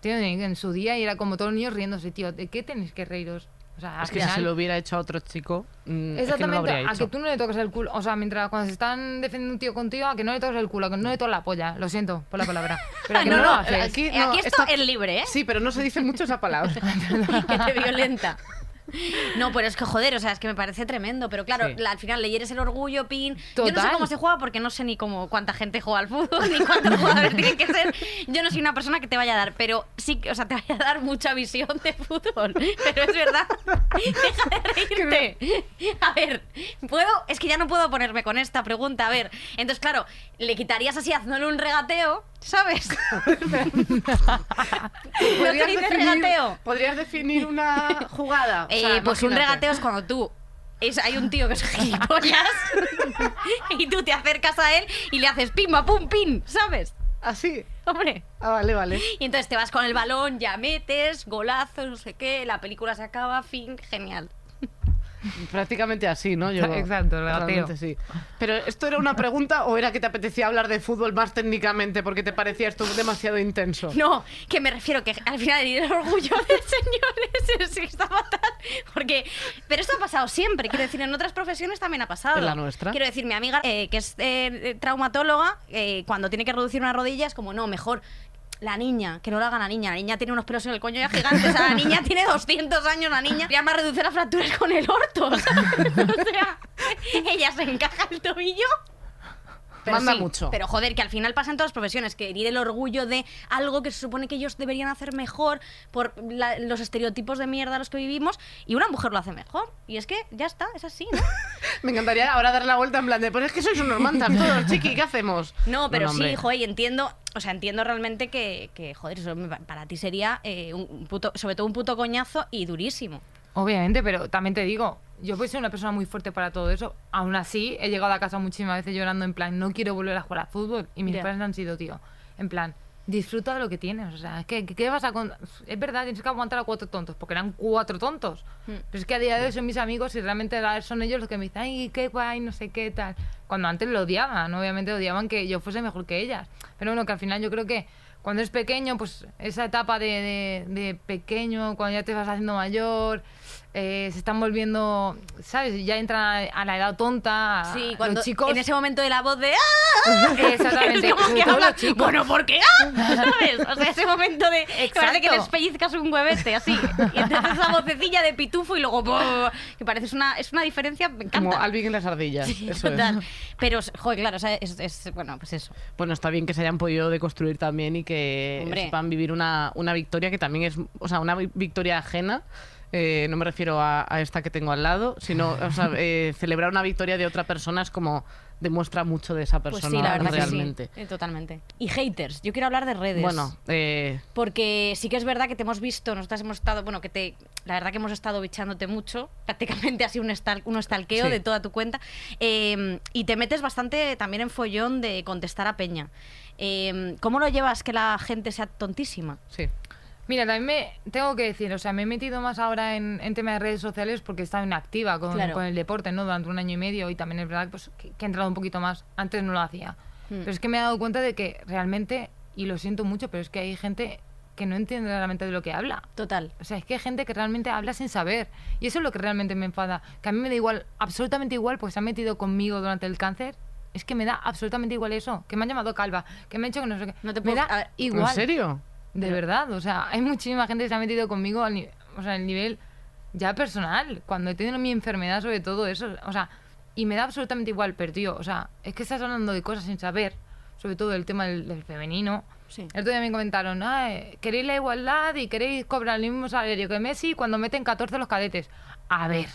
tío, en, su día y era como todos los niños riéndose, tío, ¿de qué tenéis que reíros? O sea, Es que si final- se lo hubiera hecho a otro chico, mm, es que no lo Exactamente, habría a hecho. que tú no le toques el culo. O sea, mientras cuando se están defendiendo un tío contigo, a que no le toques el culo, a que no le toques la polla. Lo siento por la palabra. Pero a que no, No, lo haces. aquí- Eh, no, Aquí esto está- es libre, ¿eh? Sí, pero no se dice mucho esa palabra. que te violenta. No, pero es que joder, o sea, es que me parece tremendo. Pero claro, Sí. la- al final le hieres el orgullo, pin. Yo no sé cómo se juega porque no sé ni cómo cuánta gente juega al fútbol, ni cuántos jugadores tienen que ser. Yo no soy una persona que te vaya a dar, pero sí, que- o sea, te vaya a dar mucha visión de fútbol. Pero es verdad. Deja de reírte. A ver, puedo, es que ya no puedo ponerme con esta pregunta. A ver, entonces, claro, le quitarías así haciéndole un regateo, ¿sabes? ¿No dice regateo? ¿Podrías definir una jugada? O Eh, sea, pues un regateo es cuando tú. Es, hay un tío que es gilipollas y tú te acercas a él y le haces pimba pum pin, ¿sabes? ¿Así? Hombre. Ah, vale, vale. Y entonces te vas con el balón, ya metes, golazo, no sé qué, la película se acaba, fin, genial. Prácticamente así, ¿no? Yo, Exacto, el sí. Pero ¿esto era una pregunta o era que te apetecía hablar de fútbol más técnicamente porque te parecía esto demasiado intenso? No, que me refiero que al final el orgullo del señor es que está fatal. Porque, pero esto ha pasado siempre. Quiero decir, en otras profesiones también ha pasado. ¿En la nuestra? Quiero decir, mi amiga, eh, que es eh, traumatóloga, eh, cuando tiene que reducir una rodilla, es como, no, mejor la niña, que no la haga la niña. La niña tiene unos pelos en el coño ya gigantes. O sea, la niña tiene 200 años, la niña. Ya reducir las fracturas con el orto. O sea, ella se encaja el tobillo. Pero Manda sí, mucho. Pero joder, que al final pasa en todas las profesiones, que herir el orgullo de algo que se supone que ellos deberían hacer mejor por la- los estereotipos de mierda a los que vivimos, y una mujer lo hace mejor. Y es que ya está, es así, ¿no? Me encantaría ahora dar la vuelta en plan de, pues es que sois unos mantas todos, chiqui, ¿qué hacemos? No, pero sí, joder, y entiendo, o sea, entiendo realmente que, que, joder, eso para ti sería eh, un un puto, sobre todo un puto coñazo y durísimo. Obviamente, pero también te digo, yo puedo ser una persona muy fuerte para todo eso. Aún así, he llegado a casa muchísimas veces llorando en plan, no quiero volver a jugar al fútbol. Y mis Ya. padres han sido, tío, en plan, disfruta de lo que tienes. O sea, ¿qué, qué vas a con- Es verdad, tienes que aguantar a cuatro tontos, porque eran cuatro tontos. Hmm. Pero es que a día de hoy son mis amigos y realmente son ellos los que me dicen, ay, qué guay, no sé qué tal. Cuando antes lo odiaban, obviamente odiaban que yo fuese mejor que ellas. Pero bueno, que al final yo creo que cuando es pequeño, pues esa etapa de, de- de pequeño, cuando ya te vas haciendo mayor, eh, se están volviendo, ¿sabes? Ya entran a la edad tonta. a- Sí, los cuando chicos. en ese momento de la voz de ¡Ah! Exactamente, Es como que habla, los. Bueno, ¿por qué? ¡Ah! ¿Sabes? O sea, ese momento de que parece que Exacto. les pellizcas un huevete así. Y entonces esa vocecilla de pitufo y luego ¡boh! que parece es una, es una diferencia, me encanta. Como Alvin en las ardillas. eso es. Total. Pero, joder, claro, o sea, es, es- bueno, pues eso. Bueno, está bien que se hayan podido deconstruir también y que Hombre. sepan vivir una, una victoria que también es, o sea, una vi- victoria ajena. Eh, no me refiero a, a esta que tengo al lado, sino o sea, eh, celebrar una victoria de otra persona es como demuestra mucho de esa Pues persona sí, la verdad realmente. que sí. Eh, totalmente. Y haters. Yo quiero hablar de redes. Bueno, eh, Porque sí que es verdad que te hemos visto, nosotras hemos estado, bueno, que te, la verdad que hemos estado bichándote mucho, prácticamente así un, estal, un estalqueo Sí. de toda tu cuenta, eh, y te metes bastante también en follón de contestar a Peña. Eh, ¿Cómo lo llevas que la gente sea tontísima? sí. Mira, también me tengo que decir, o sea, me he metido más ahora en, en temas de redes sociales porque he estado inactiva con, Claro. con el deporte, ¿no? Durante un año y medio y también es verdad pues, que, que he entrado un poquito más. Antes no lo hacía. Hmm. Pero es que me he dado cuenta de que realmente, y lo siento mucho, pero es que hay gente que no entiende realmente de lo que habla. Total. O sea, es que hay gente que realmente habla sin saber. Y eso es lo que realmente me enfada. Que a mí me da igual, absolutamente igual, porque se han metido conmigo durante el cáncer. Es que me da absolutamente igual eso. Que me han llamado calva, que me han hecho que no sé qué. No te me a da igual. ¿En serio? De verdad, o sea, hay muchísima gente que se ha metido conmigo al ni- o sea, al nivel ya personal, cuando he tenido mi enfermedad sobre todo eso, o sea, y me da absolutamente igual, pero tío, o sea, es que estás hablando de cosas sin saber, sobre todo el tema del, del femenino. Sí. El otro día me comentaron, ah, queréis la igualdad y queréis cobrar el mismo salario que Messi cuando meten 14 los cadetes. A ver,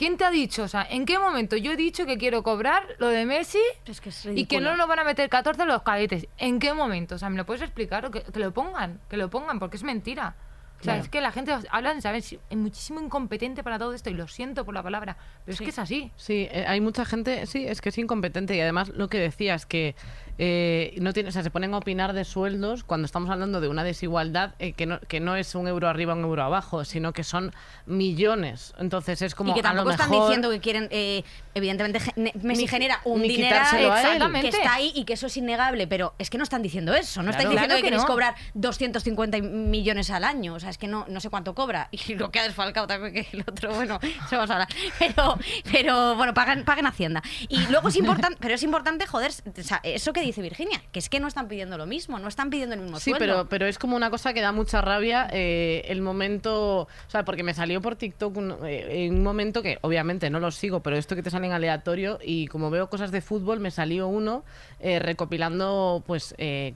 ¿quién te ha dicho? O sea, ¿en qué momento yo he dicho que quiero cobrar lo de Messi Es que es y que no nos van a meter 14 los cadetes. ¿En qué momento? O sea, ¿me lo puedes explicar? O que, que lo pongan, que lo pongan, porque es mentira. O sea, Claro. es que la gente habla de saber, es muchísimo incompetente para todo esto y lo siento por la palabra, pero Sí. es que es así. Sí, eh, hay mucha gente, sí, es que es incompetente y además lo que decías que eh, no tiene, o sea, se ponen a opinar de sueldos cuando estamos hablando de una desigualdad eh, que, no, que no es un euro arriba, un euro abajo, sino que son millones. Entonces es como y que a lo tampoco están mejor- diciendo que quieren, eh, evidentemente, Messi Ni- genera un ni dinero quitárselo a él. que está ahí y que eso es innegable, pero es que no están diciendo eso, no estáis Claro. diciendo Claro que, que queréis no. cobrar 250 millones al año, o sea, es que no, no sé cuánto cobra, y lo que ha desfalcado también que el otro, bueno, eso vamos a hablar, pero, pero bueno, paguen, paguen Hacienda. Y luego es importante, pero es importante, joder, o sea, eso que dice Virginia, que es que no están pidiendo lo mismo, no están pidiendo el mismo Sí, sueldo. pero, pero es como una cosa que da mucha rabia eh, el momento, o sea, porque me salió por TikTok un, eh, en un momento que obviamente no lo sigo, pero esto que te sale en aleatorio y como veo cosas de fútbol, me salió uno eh, recopilando pues eh,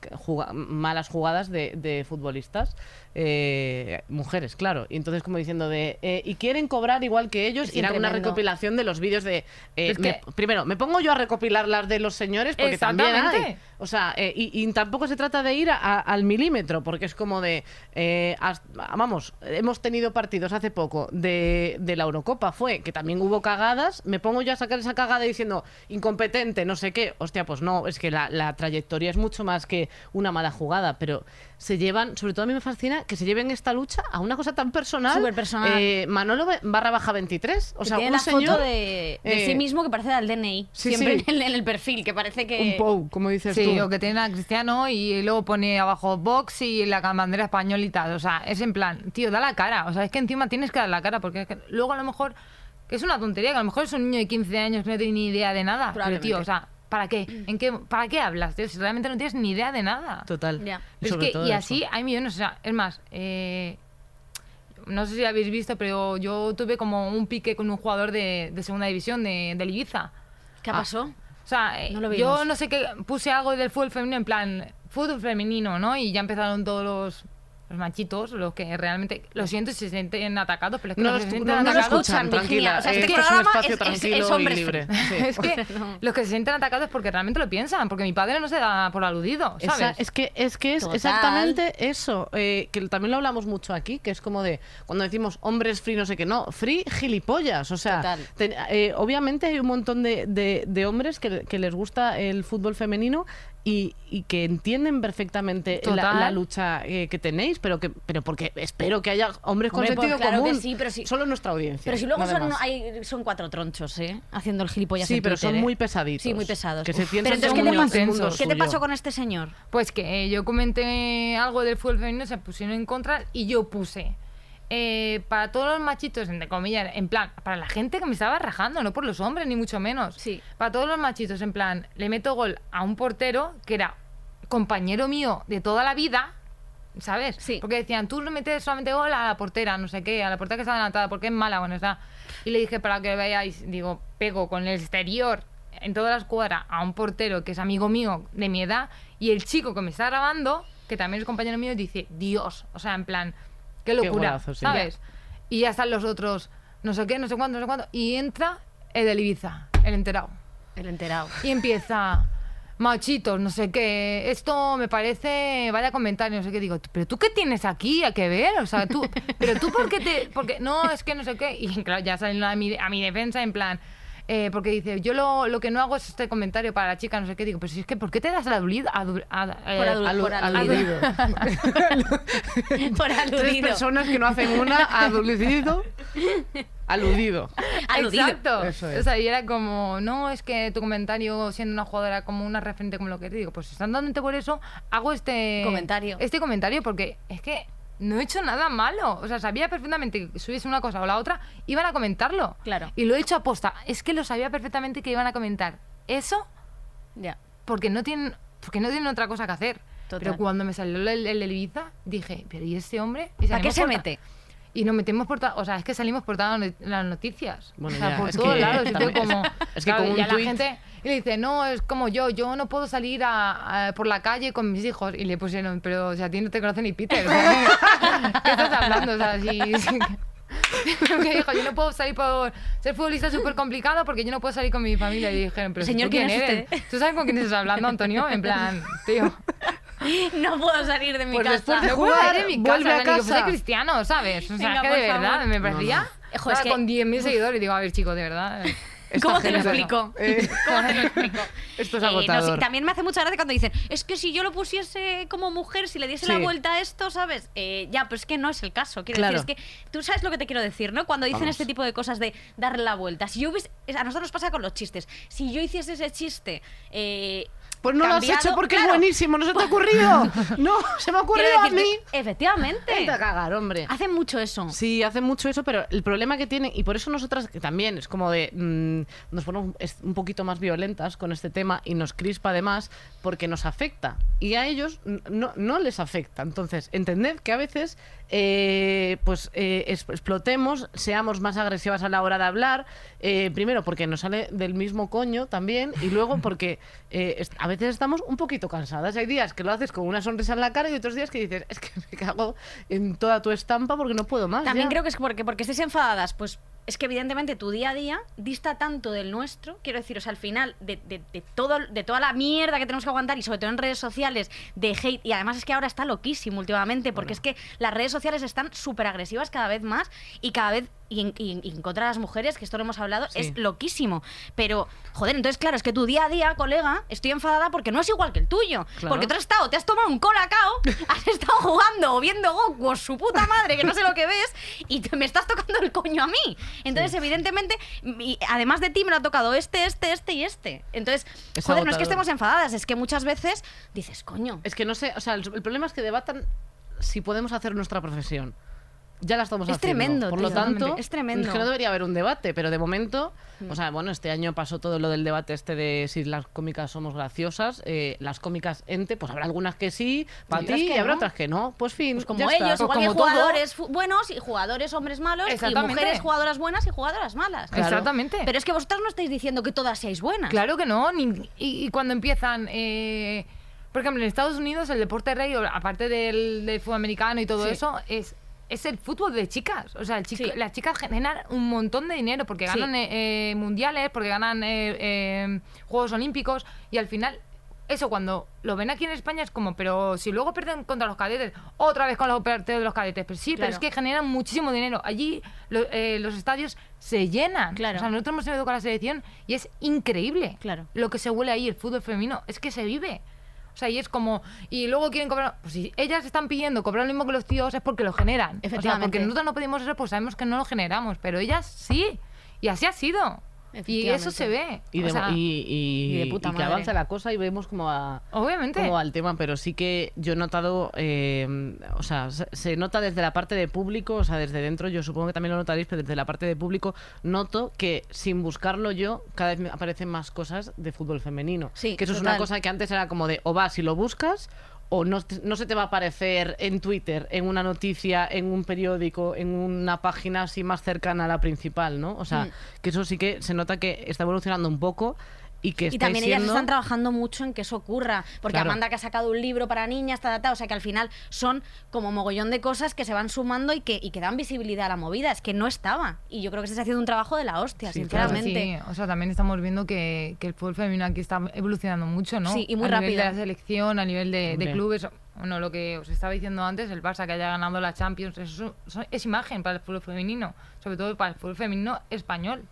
malas jugadas de, de futbolistas, eh, mujeres, claro, y entonces como diciendo de, eh, y quieren cobrar igual que ellos, Es y era una tremendo. recopilación de los vídeos de, eh, Es me- que- primero, me pongo yo a recopilar las de los señores porque también hay. O sea, eh, y, y tampoco se trata de ir a- a- al milímetro, porque es como de. eh, has- vamos, hemos tenido partidos hace poco de, de la Eurocopa, fue que también hubo cagadas. Me pongo yo a sacar esa cagada diciendo incompetente, no sé qué. Hostia, pues no, es que la, la trayectoria es mucho más que una mala jugada, pero se llevan, sobre todo a mí me fascina que se lleven esta lucha a una cosa tan personal. Súper personal. Eh, Manolo barra baja 23. O sea, tiene un la señor. foto de, de eh, sí mismo que parece al DNI, sí, siempre sí. En, el, en el perfil, que parece que... Un POU, como dices Sí, tú. o que tiene a Cristiano y luego pone abajo Vox y la bandera tal. O sea, es en plan, tío, da la cara. O sea, es que encima tienes que dar la cara porque es que luego a lo mejor, que es una tontería, que a lo mejor es un niño de 15 años que no tiene ni idea de nada. Pero Probablemente. tío, o sea, ¿para qué? ¿En qué ¿Para qué hablas, tío? Si realmente no tienes ni idea de nada. Total. Ya. Y Es que, eso. así hay millones, o sea, es más, eh, no sé si habéis visto, pero yo tuve como un pique con un jugador de, de segunda división de, del Ibiza. ¿Qué Ah. pasó? O sea, eh, No lo yo no sé qué, puse algo del fútbol femenino en plan, fútbol femenino, ¿no? Y ya empezaron todos los, los machitos, los que realmente, lo siento si se sienten atacados, pero es que No los que se no- sienten no lo atacados... escuchan, tranquila. O sea, este esto es un espacio es- es- tranquilo es y hombres libre. Sí. es que No. los que se sienten atacados es porque realmente lo piensan, porque mi padre no se da por aludido, Esa- ¿sabes? es que es que es Total. exactamente eso, eh, que también lo hablamos mucho aquí, que es como de cuando decimos hombres free no sé qué, no, free gilipollas, o sea, ten- eh, obviamente hay un montón de, de- de hombres que, que les gusta el fútbol femenino y, y que entienden perfectamente la, lucha eh, que tenéis, pero que pero porque espero que haya hombres con Hombre, pues sentido claro que común, sí, pero si- solo nuestra audiencia. Pero si luego son, hay, son cuatro tronchos, ¿eh? Haciendo el gilipollas Sí, en pero son ¿eh? muy pesaditos. Sí, muy pesados. Que se Pero entonces, ¿qué te muy pasó? ¿Qué te pasó con este señor? Pues que eh, yo comenté algo del fútbol femenino, se pusieron en contra y yo puse eh, para todos los machitos, entre comillas, en plan, para la gente que me estaba rajando, no por los hombres, ni mucho menos. Sí. Para todos los machitos, en plan, le meto gol a un portero que era compañero mío de toda la vida, ¿sabes? Sí. Porque decían, tú le metes solamente gol a la portera, no sé qué, a la portera que está adelantada, porque es mala, bueno, está. Y le dije, para que veáis, digo, pego con el exterior en toda la escuadra a un portero que es amigo mío de mi edad, y el chico que me está grabando, que también es compañero mío, dice, Dios, o sea, en plan, qué locura, golazo, sí. ¿sabes? Y ya están los otros, no sé qué, no sé cuánto, no sé cuánto, y entra el del Ibiza, el enterado. El enterado. Y empieza, machitos, no sé qué, esto me parece, vaya comentario, no sé qué, digo, pero tú qué tienes aquí a que ver, o sea, tú, pero tú por qué te, porque, no, es que no sé qué, y claro, ya salen a mi, a mi defensa en plan, eh, porque dice, yo lo, lo que no hago es este comentario para la chica, no sé qué, digo, pero si es que, ¿por qué te das al aludido? Por adu- por aludido. Por Tres aludido. personas que no hacen una, aludido, aludido. Aludido. Exacto. Eso es. O sea, y era como, no, es que tu comentario siendo una jugadora como una referente como lo que te digo, pues estando por eso, hago este Comentario. Este comentario porque es que no he hecho nada malo. O sea, sabía perfectamente que subiese una cosa o la otra, iban a comentarlo. Claro. Y lo he hecho aposta. Es que lo sabía perfectamente que iban a comentar eso Ya. porque no tienen, porque no tienen otra cosa que hacer. Total. Pero cuando me salió el, el, el Ibiza, dije, pero ¿y este hombre? ¿Y ¿Para qué se mete? Y nos metemos por... O sea, es que salimos por todas las noticias. Bueno, o sea, ya, por es todos que lados. y como, es que claro, con un ya tuit- la gente... Y le dice, no, es como yo, yo no puedo salir a, a- por la calle con mis hijos. Y le pusieron, pero o sea, a ti no te conoce ni Peter. ¿Qué estás hablando? O sea, si... si- que dijo, yo no puedo salir por ser futbolista es súper complicado porque yo no puedo salir con mi familia. Y dijeron, pero Señor, ¿tú quién, ¿quién es eres? usted? ¿Tú sabes con quién estás hablando, Antonio? En plan, tío. No puedo salir de mi Pues casa. después de No puedo jugar, salir de mi casa, vuelve a ni que fuese casa. cristiano, ¿sabes? O sea, Venga, que de verdad, favor. me parecía... No, Ojo, es estaba que- con 10.000 seguidores y digo, a ver, chicos, de verdad... eh. ¿Cómo te lo explico? Eh, ¿Cómo te lo explico? Esto es Eh, no, sí, agotador. también me hace mucha gracia cuando dicen, es que si yo lo pusiese como mujer, si le diese la Sí. vuelta a esto, ¿sabes? Eh, ya, pero es que no es el caso. Quiero Claro. decir, es que tú sabes lo que te quiero decir, ¿no? Cuando dicen Vamos. este tipo de cosas de darle la vuelta. Si yo hubiese, a nosotros nos pasa con los chistes. Si yo hiciese ese chiste... Pues no lo has hecho porque claro, es buenísimo, no se te ha ocurrido. No, se me ha ocurrido a mí. Efectivamente. Vete a cagar, hombre. Hacen mucho eso. Sí, hacen mucho eso, pero el problema que tienen, y por eso nosotras que también es como de, mm, nos ponemos un poquito más violentas con este tema y nos crispa además porque nos afecta. Y a ellos no, no les afecta. Entonces, entended que a veces eh, pues eh, explotemos, seamos más agresivas a la hora de hablar, eh, primero porque nos sale del mismo coño también, y luego porque eh, a veces estamos un poquito cansadas. Hay días que lo haces con una sonrisa en la cara y otros días que dices, es que me cago en toda tu estampa porque no puedo más. También ya". creo que es porque, porque estéis enfadadas, pues es que evidentemente tu día a día dista tanto del nuestro, quiero decir, o sea, al final de, de- de todo, de toda la mierda que tenemos que aguantar y sobre todo en redes sociales de hate, y además es que ahora está loquísimo últimamente, porque es que las redes sociales están súper agresivas cada vez más y cada vez, y en, y en- y en contra de las mujeres, que esto lo hemos hablado, Sí. es loquísimo. Pero, joder, entonces claro, es que tu día a día, colega, estoy enfadada porque no es igual que el tuyo. Claro. Porque tú has estado, te has tomado un colacao, has estado jugando o viendo Goku o su puta madre, que no sé lo que ves, y te- me estás tocando el coño a mí. Entonces, evidentemente, y además de ti me lo ha tocado este, este, este y este. Entonces, Es joder, no es que estemos enfadadas, es que muchas veces dices, coño. Es que no sé, o sea, el, el problema es que debatan si podemos hacer nuestra profesión. Ya la estamos Es haciendo. tremendo, Por tío. lo tanto, Es tremendo. que no debería haber un debate, pero de momento, o sea, bueno, este año pasó todo lo del debate este de si las cómicas somos graciosas. eh, las cómicas ente, pues habrá algunas que sí, para ti, que y habrá no. otras que no. Pues fin, Pues como ya está. ellos, igual como que todo. jugadores fu- buenos y jugadores hombres malos, y mujeres jugadoras buenas y jugadoras malas. Claro. Exactamente. Pero es que vosotras no estáis diciendo que todas seáis buenas. Claro que no. ni- y, y cuando empiezan, eh, por ejemplo, en Estados Unidos el deporte rey, aparte del, del fútbol americano y todo Sí. eso, es, es el fútbol de chicas. O sea, el chico- Sí. las chicas generan un montón de dinero porque ganan eh, eh, mundiales, porque ganan eh, eh, Juegos Olímpicos y al final... Eso cuando lo ven aquí en España es como, pero si luego pierden contra los cadetes, otra vez con los partidos de los cadetes. Pero sí, pero es que generan muchísimo dinero. Allí lo- eh, los estadios se llenan. Claro. O sea, nosotros hemos ido con la selección y es increíble Claro. lo que se huele ahí, el fútbol femenino, es que se vive. O sea, y es como. Y luego quieren cobrar. Pues si ellas están pidiendo cobrar lo mismo que los tíos es porque lo generan. O sea, Efectivamente. porque nosotros no pedimos eso, pues sabemos que no lo generamos. Pero ellas sí. Y así ha sido. Y eso se ve. Y O de, sea, y- y- y de puta y que madre. avanza la cosa y vemos como a, Obviamente. como al tema, pero sí que yo he notado, eh, o sea, se, se nota desde la parte de público, o sea, desde dentro, yo supongo que también lo notaréis, pero desde la parte de público noto que sin buscarlo yo, cada vez me aparecen más cosas de fútbol femenino. Sí, que eso es una cosa que antes era como de, o vas y lo buscas, o no, no se te va a aparecer en Twitter, en una noticia, en un periódico, en una página así más cercana a la principal, ¿no? O sea, Mm. que eso sí que se nota que está evolucionando un poco. Y que Y estáis también ellas están trabajando mucho en que eso ocurra. Porque Claro. Amanda que ha sacado un libro para niñas, ta, ta, ta, o sea que al final son como mogollón de cosas que se van sumando y que, y que dan visibilidad a la movida. Es que no estaba. Y yo creo que se está haciendo un trabajo de la hostia, Sí, claro. sinceramente. Sí, o sea, también estamos viendo que, que el fútbol femenino aquí está evolucionando mucho, ¿no? Sí, y muy a nivel de la selección, a nivel de, clubes. Bueno, lo que os estaba diciendo antes, el Barça que haya ganado la Champions, eso es, es imagen para el fútbol femenino, sobre todo para el fútbol femenino español.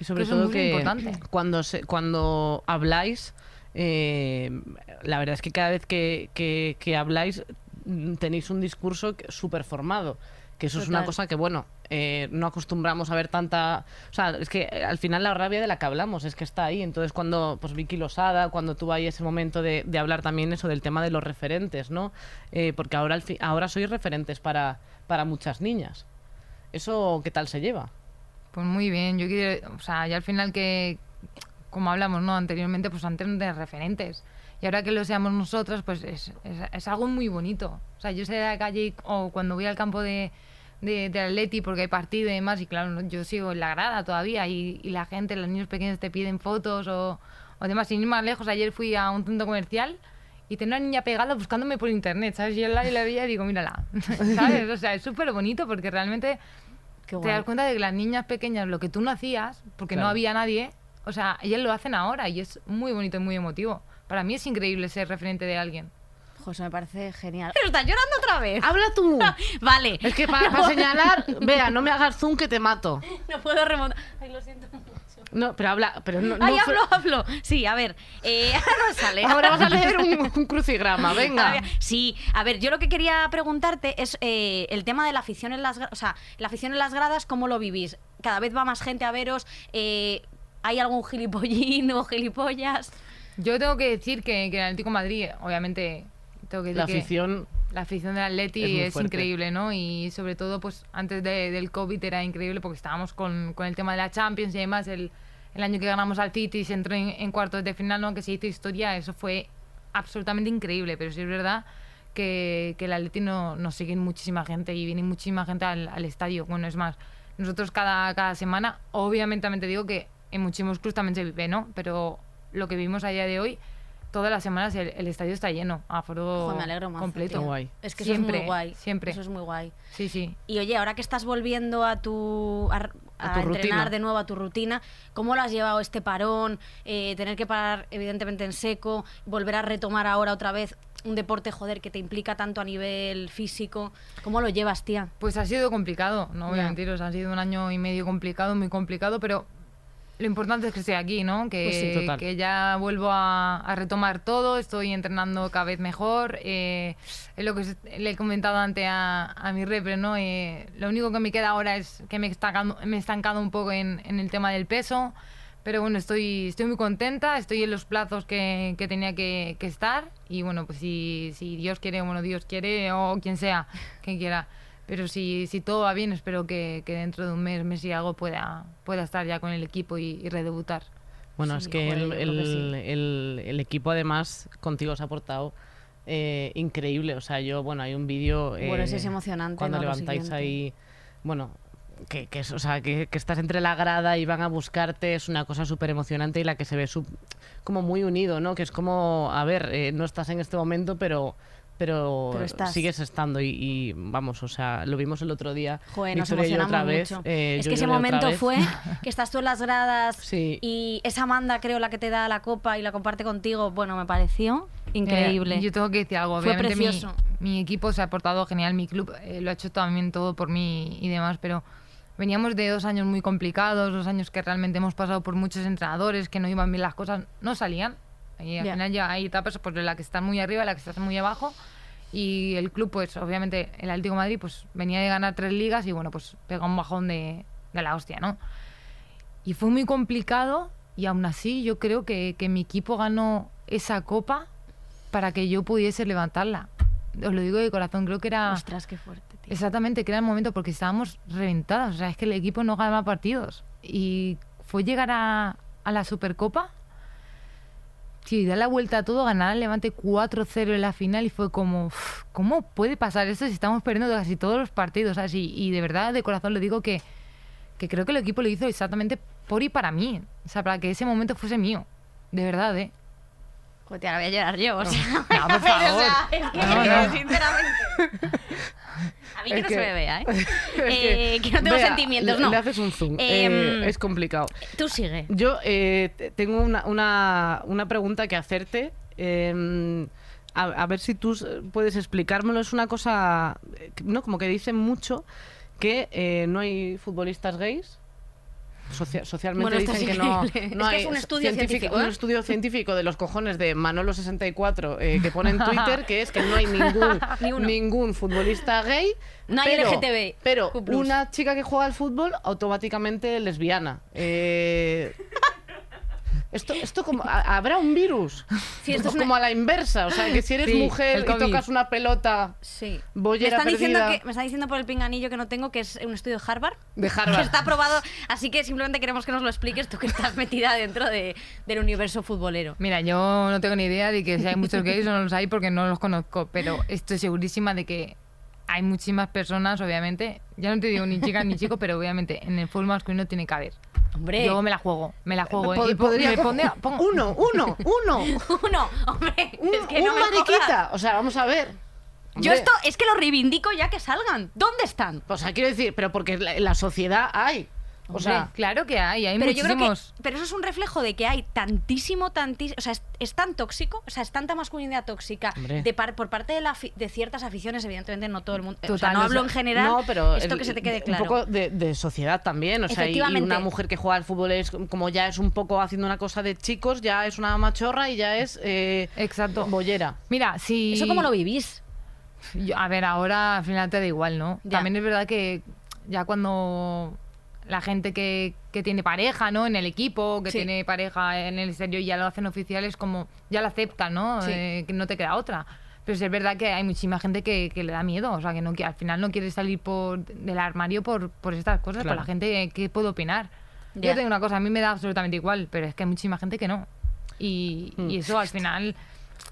Y sobre eso todo que importante. cuando, se, cuando habláis, eh, la verdad es que cada vez que, que- que habláis mm, tenéis un discurso súper formado. Que eso es una cosa que, bueno, eh, no acostumbramos a ver tanta... O sea, es que eh, al final la rabia de la que hablamos es que está ahí. Entonces cuando, pues Vicky Losada, cuando tuvo ahí ese momento de, de hablar también eso del tema de los referentes, ¿no? Eh, porque ahora, al fi- ahora sois referentes para, para muchas niñas. ¿Eso qué tal se lleva? Pues muy bien, yo quiero, o sea, ya al final que, como hablamos, ¿no? Anteriormente, pues antes no referentes. Y ahora que lo seamos nosotras, pues es, es, es algo muy bonito. O sea, yo sé de la calle o cuando voy al campo de, de, Atleti porque hay partido y demás, y claro, yo sigo en la grada todavía y, la gente, los niños pequeños te piden fotos o, o demás. Sin ir más lejos, ayer fui a un centro comercial y tenía una niña pegada buscándome por internet, ¿sabes? Yo la, la veía y digo, mírala, ¿sabes? O sea, es súper bonito porque realmente Qué te das cuenta de que las niñas pequeñas, lo que tú no hacías, porque no había nadie, o sea, ellas lo hacen ahora y es muy bonito y muy emotivo. Para mí es increíble ser referente de alguien. José, me parece genial. Pero estás llorando otra vez. ¡Habla tú! vale. Es que para, señalar, vea, no me hagas zoom que te mato. No puedo remontar. Ay, lo siento. No, pero habla, pero no, no Ay, fue- hablo, hablo. Sí, a ver. Eh, ahora no sale. Ahora vas a leer un, un crucigrama, venga. Sí, a ver, yo lo que quería preguntarte es eh, el tema de la afición en las gra- o sea, la afición en las gradas, ¿cómo lo vivís? Cada vez va más gente a veros, eh, ¿hay algún gilipollín o gilipollas? Yo tengo que decir que, que el Atlético de Madrid, obviamente, tengo que decir La que afición, la afición del Atleti es es, increíble, ¿no? Y sobre todo, pues antes de- del COVID era increíble porque estábamos con, con el tema de la Champions y demás. El, el año que ganamos al City se entró en, en cuartos de final, ¿no? Que se hizo historia, eso fue absolutamente increíble. Pero sí es verdad que, que el Atleti no, nos sigue muchísima gente y viene muchísima gente al, al estadio. Bueno, es más, nosotros cada, cada semana, obviamente también te digo que en muchísimos clubes también se vive, ¿no? Pero lo que vimos a día de hoy, todas las semanas el, el estadio está lleno, aforo Joder, me alegro más. completo. Guay. Es que Siempre, eso es muy guay. siempre. Eso es muy guay. Sí, sí. Y oye, ahora que estás volviendo a tu a, A a tu entrenar rutina. de nuevo a tu rutina, ¿cómo lo has llevado este parón? Eh, tener que parar evidentemente en seco, volver a retomar ahora otra vez un deporte, joder, que te implica tanto a nivel físico. ¿Cómo lo llevas, tía? Pues ha sido complicado, no voy a mentiros, ha sido un año y medio complicado, muy complicado, pero lo importante es que estoy aquí, ¿no? Que, Pues sí, total. que ya vuelvo a, a retomar todo, estoy entrenando cada vez mejor. eh, es lo que le he comentado antes a, a mi repre, ¿no? Eh, lo único que me queda ahora es que me he estancado, me he estancado un poco en, en el tema del peso. Pero bueno, estoy, estoy muy contenta, estoy en los plazos que, que tenía que, que estar. Y bueno, pues si, si Dios quiere, bueno, Dios quiere, o quien sea, quien quiera. Pero si, si todo va bien, espero que, que dentro de un mes, mes y algo, pueda, pueda estar ya con el equipo y, y redebutar. Bueno, Sí, es que, el, que el- sí. el- el equipo además contigo se ha portado eh, increíble. O sea, yo, bueno, hay un vídeo... Bueno, eh, ese es emocionante, Cuando levantáis ahí, bueno, que, que, es- o sea, que, que estás entre la grada y van a buscarte, es una cosa súper emocionante y la que se ve sub- como muy unido, ¿no? Que es como, a ver, eh, no estás en este momento, pero... Pero, sigues estando y, y, vamos, o sea, lo vimos el otro día. Joder, nos emocionamos otra vez, mucho. eh, es yo que ese momento fue que estás tú en las gradas Sí. y esa Amanda, creo, la que te da la copa y la comparte contigo, bueno, me pareció increíble. Eh, yo tengo que decir algo. Fue Obviamente mi- precioso. Mi, equipo se ha portado genial, mi club eh, lo ha hecho también todo por mí y demás, pero veníamos de dos años muy complicados, dos años que realmente hemos pasado por muchos entrenadores, que no iban bien las cosas, no salían. Y al Ya. final ya hay etapas pues, las que estás muy arriba, las que estás muy abajo. Y el club, pues obviamente, el Atlético de Madrid, pues venía de ganar tres ligas y bueno, pues pega un bajón de, de la hostia, ¿no? Y fue muy complicado y aún así yo creo que, que mi equipo ganó esa copa para que yo pudiese levantarla. Os lo digo de corazón, creo que era... Ostras, qué fuerte, tío. Exactamente, que era el momento porque estábamos reventados. O sea, es que el equipo no ganaba partidos. Y fue llegar a, a la Supercopa, tío, y dar la vuelta a todo, ganar al Levante 4-0 en la final y fue como, "Uf, ¿cómo puede pasar esto si estamos perdiendo casi todos los partidos? Así, y de verdad, de corazón le digo que, que creo que el equipo lo hizo exactamente por y para mí. O sea, para que ese momento fuese mío. De verdad, ¿eh? Joder, ahora voy a llorar yo. O sea, No, por o favor. sea, es que, No, no. sinceramente. Que Es no que- se me vea, ¿eh? Eh, que no tengo Vea, sentimientos, no. Le haces un zoom. Em, eh, es complicado. Tú sigue. Yo eh, te- tengo una, una, una pregunta que hacerte. eh, a, a ver si tú puedes explicármelo. Es una cosa, eh, ¿no? Como que dicen mucho que eh, no hay futbolistas gays. Socia- socialmente Bueno, dicen que no, no Es que hay es un estudio científico, un ¿eh? estudio científico de los cojones de Manolo64 eh, que pone en Twitter que es que no hay ningún, Ni ningún futbolista gay. No hay pero, LGTB+. Pero una chica que juega al fútbol automáticamente lesbiana. Eh, esto, esto como ha- habrá un virus. Sí, esto es como una- a la inversa, o sea, que si eres Sí, mujer y tocas una pelota Sí. Bollera me, están diciendo que, me están diciendo por el pinganillo que no tengo que es un estudio de Harvard. de Harvard. Que está aprobado. Así que simplemente queremos que nos lo expliques tú que estás metida dentro de- del universo futbolero. Mira, yo no tengo ni idea de que si hay muchos gays o no los hay porque no los conozco, pero estoy segurísima de que hay muchísimas personas, obviamente. Ya no te digo ni chicas ni chicos, pero obviamente en el fútbol masculino tiene que haber. Hombre. Yo me la juego, me la juego. ¿eh? Pod- Y po- podría pongo- uno, uno, uno. Uno, hombre. Un, es que no me jodas. mariquita. O sea, vamos a ver. Yo esto es que lo reivindico ya que salgan. ¿Dónde están? O sea, quiero decir, pero porque la- en la sociedad hay. O sea, claro que hay, hay Pero yo creo que. muchísimos. Pero eso es un reflejo de que hay tantísimo, tantísimo. O sea, es, es tan tóxico, o sea, es tanta masculinidad tóxica Hombre. de par- por parte de, la afi- de ciertas aficiones, evidentemente no todo el mundo. o sea, no hablo en general. no, pero esto el- que se te quede claro. Un poco de, de sociedad también, o sea, y, y Efectivamente. una mujer que juega al fútbol es como ya es un poco haciendo una cosa de chicos, ya es una machorra y ya es eh, Exacto. bollera. Mira, si... ¿Eso cómo lo vivís? Yo- a ver, ahora al final te da igual, ¿no? Ya. También es verdad que ya cuando la gente que, que tiene pareja, ¿no? En el equipo, que Sí. tiene pareja en el exterior y ya lo hacen oficial, es como, ya lo aceptan, ¿no? Sí. Eh, que no te queda otra. Pero sí es verdad que hay muchísima gente que, que le da miedo, o sea, que no, que al final no quiere salir por, del armario por, por estas cosas, Claro. por la gente que puede opinar. Ya. Yo tengo una cosa, a mí me da absolutamente igual, pero es que hay muchísima gente que no. Y, Mm. y eso al final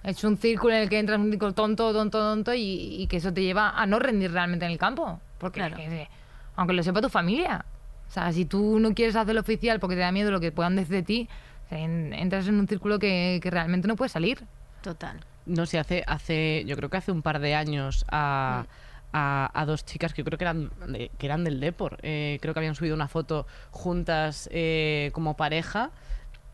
es un círculo en el que entras un círculo tonto, tonto, tonto y, y que eso te lleva a no rendir realmente en el campo. Porque Claro. es que, aunque lo sepa tu familia, o sea, si tú no quieres hacerlo oficial porque te da miedo lo que puedan decir de ti, en- entras en un círculo que, que realmente no puedes salir. Total. No sé, hace, hace, yo creo que hace un par de años a, a, a dos chicas que yo creo que eran, de- que eran del Depor, eh, creo que habían subido una foto juntas eh, como pareja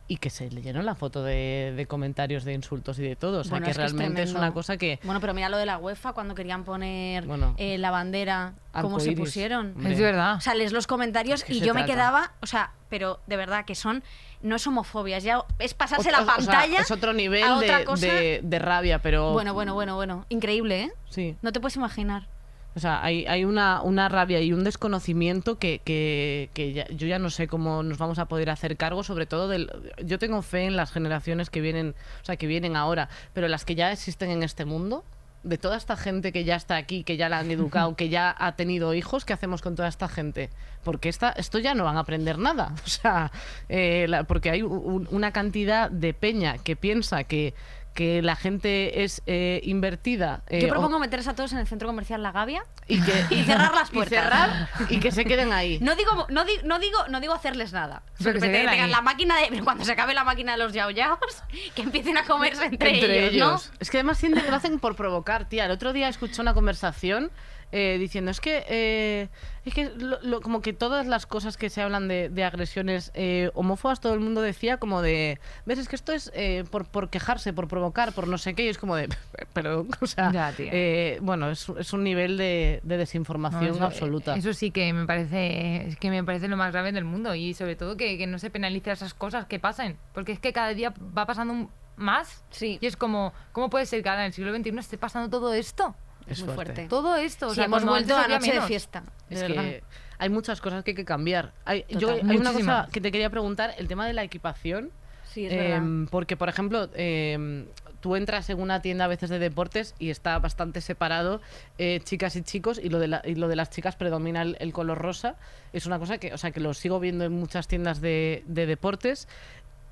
y que se le llenó la foto de, de comentarios, de insultos y de todo. O sea, Bueno, que es que es realmente es, una cosa que... Bueno, pero mira lo de la UEFA cuando querían poner Bueno. eh, la bandera, cómo se pusieron. Hombre. Es verdad. O sea, lees los comentarios Es que y yo me quedaba, o sea, pero de verdad que son, no es homofobia, es ya es pasarse la o sea, pantalla es otro nivel a otra de, cosa. de- de rabia, pero... Bueno, bueno, bueno, bueno, increíble, ¿eh? Sí. No te puedes imaginar. O sea, hay, hay una, una rabia y un desconocimiento que, que, que ya- yo ya no sé cómo nos vamos a poder hacer cargo, sobre todo del... Yo tengo fe en las generaciones que vienen, o sea, que vienen ahora, pero las que ya existen en este mundo, de toda esta gente que ya está aquí, que ya la han educado, que ya ha tenido hijos, ¿qué hacemos con toda esta gente? Porque esta, esto ya no van a aprender nada. O sea, eh, la- porque hay un- una cantidad de peña que piensa que, que la gente es eh, invertida. eh, Yo o- propongo meterse a todos en el centro comercial La Gavia. y, que, Y cerrar las y puertas. cerrar y que se queden ahí. No digo, no, no digo, no digo hacerles nada. Pero que se Simplemente queden tengan ahí. la máquina de, cuando se acabe la máquina de los yao yaos, que empiecen a comerse entre, Entre ellos, Es que además sienten que lo hacen por provocar, tía. El otro día escuché una conversación eh, diciendo, es que, eh, es que lo- lo- como que todas las cosas que se hablan de, de agresiones eh, homófobas, todo el mundo decía como de, ves, es que esto es eh, por, por quejarse, por provocar, por no sé qué, y es como de, pero, o sea, Ya, eh, bueno, es, es un nivel de, de No, desinformación eso- absoluta. Eso sí que me parece es que me parece lo más grave del mundo y sobre todo que, que no se penalice esas cosas que pasen, porque es que cada día va pasando un- más Sí. y es como cómo puede ser que ahora en el siglo XXI esté pasando todo esto, es muy fuerte. fuerte. todo esto, o Sí, sea, hemos vuelto a noche de fiesta. Es de verdad. que hay muchas cosas que hay que cambiar. Hay, yo- Total, hay una cosa que te quería preguntar, el tema de la equipación. Sí, es Em, verdad. porque, por ejemplo, em, tú entras en una tienda a veces de deportes y está bastante separado eh, chicas y chicos y lo, de la- y lo de las chicas predomina el, el color rosa. Es una cosa que, o sea, que lo sigo viendo en muchas tiendas de, de deportes.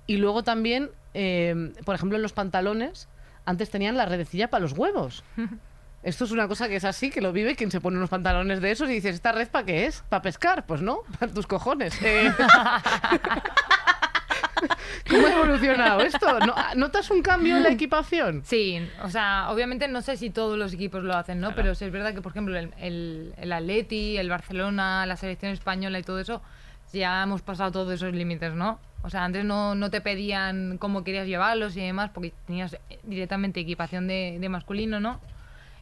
Y luego también, em, por ejemplo, en los pantalones, antes tenían la redecilla para los huevos. Esto es una cosa que es así, que lo vive quien se pone unos pantalones de esos y dices, ¿esta red para qué es? ¿Para pescar? Pues no, para tus cojones. Eh, ¿Cómo ha evolucionado esto? ¿No- ¿Notas un cambio en la equipación? Sí, o sea, obviamente no sé si todos los equipos lo hacen, ¿no? Pero sí es verdad que, por ejemplo, el, el, el Atleti, el Barcelona, la selección española y todo eso, ya hemos pasado todos esos límites, ¿no? O sea, antes no, no te pedían cómo querías llevarlos y demás, porque tenías directamente equipación de, de masculino, ¿no?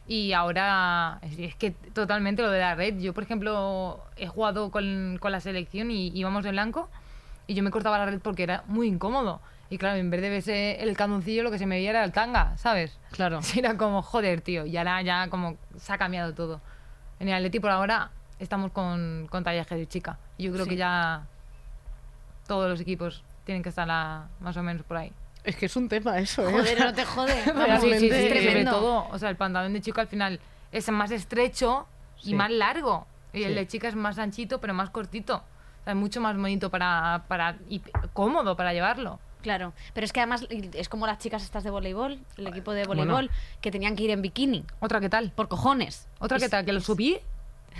Y ahora es, que totalmente lo de la red. Yo, por ejemplo, he jugado con, con la selección y íbamos de blanco y yo me cortaba la red porque era muy incómodo. Y claro, en vez de verse el candoncillo, lo que se me veía era el tanga, ¿sabes? Claro. Sí, era como, joder, tío. Y ahora ya como se ha cambiado todo. En el Atleti por ahora estamos con, con tallaje de chica. Yo creo que ya todos los equipos tienen que estar a- más o menos por ahí. Es que es un tema eso, ¿eh? Joder, no te jode. Realmente Sí, sí, sí, es sobre todo, o sea, el pantalón de chico al final es más estrecho y Sí. más largo. Y el de chica es más anchito, pero más cortito. O sea, es mucho más bonito para, para y cómodo para llevarlo. Claro, pero es que además es como las chicas estas de voleibol, el equipo de Bueno. voleibol, que tenían que ir en bikini, Otra que tal. por cojones. Otra Y que s- tal, que lo subí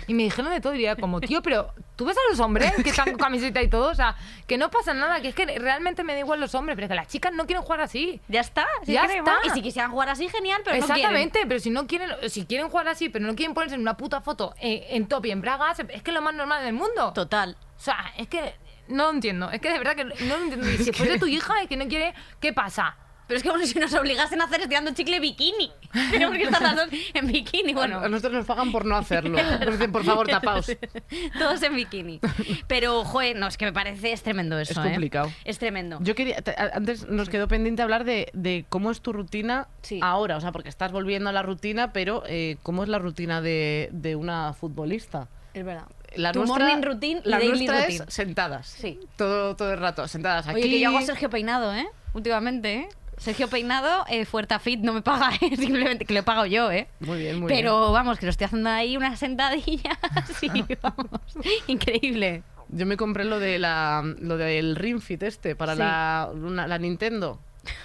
y me dijeron de todo. Y diría como, tío, pero tú ves a los hombres que están con camiseta y todo. O sea, que no pasa nada, que es que realmente me da igual los hombres, pero que las chicas no quieren jugar así. Ya está, si Ya está. Y si quisieran jugar así, genial, pero no. Exactamente, pero si no quieren, si quieren jugar así, pero no quieren ponerse en una puta foto en, en top y en bragas, es que es lo más normal del mundo. Total. O sea, es que no lo entiendo. Es que de verdad que no lo entiendo. Y si fuese tu hija y que no quiere, ¿qué pasa? Pero es que como si nos obligasen a hacer estirando chicle bikini. Tenemos que estar las dos en bikini. Bueno, A nosotros nos pagan por no hacerlo. Nos dicen, por favor, tapaos. todos en bikini. Pero, joder, no, es que me parece, es tremendo eso. Es ¿eh? complicado. Es tremendo. Yo quería, antes nos quedó pendiente hablar de, de cómo es tu rutina Sí. ahora, o sea, porque estás volviendo a la rutina, pero eh, ¿cómo es la rutina de, de una futbolista? Es verdad. La tu nuestra- morning routine y la daily nuestra routine. es sentadas. Sí. Todo, todo el rato, sentadas aquí. Oye, que yo hago a Sergio Peinado, ¿eh? Últimamente, ¿eh? Sergio Peinado, eh, Fuertafit no me paga, ¿eh? simplemente que lo he pagado yo, ¿eh? Muy bien, muy Pero vamos, que lo estoy haciendo ahí unas sentadillas y vamos, increíble. Yo me compré lo de la lo del Ring Fit este para Sí. la, una- la Nintendo.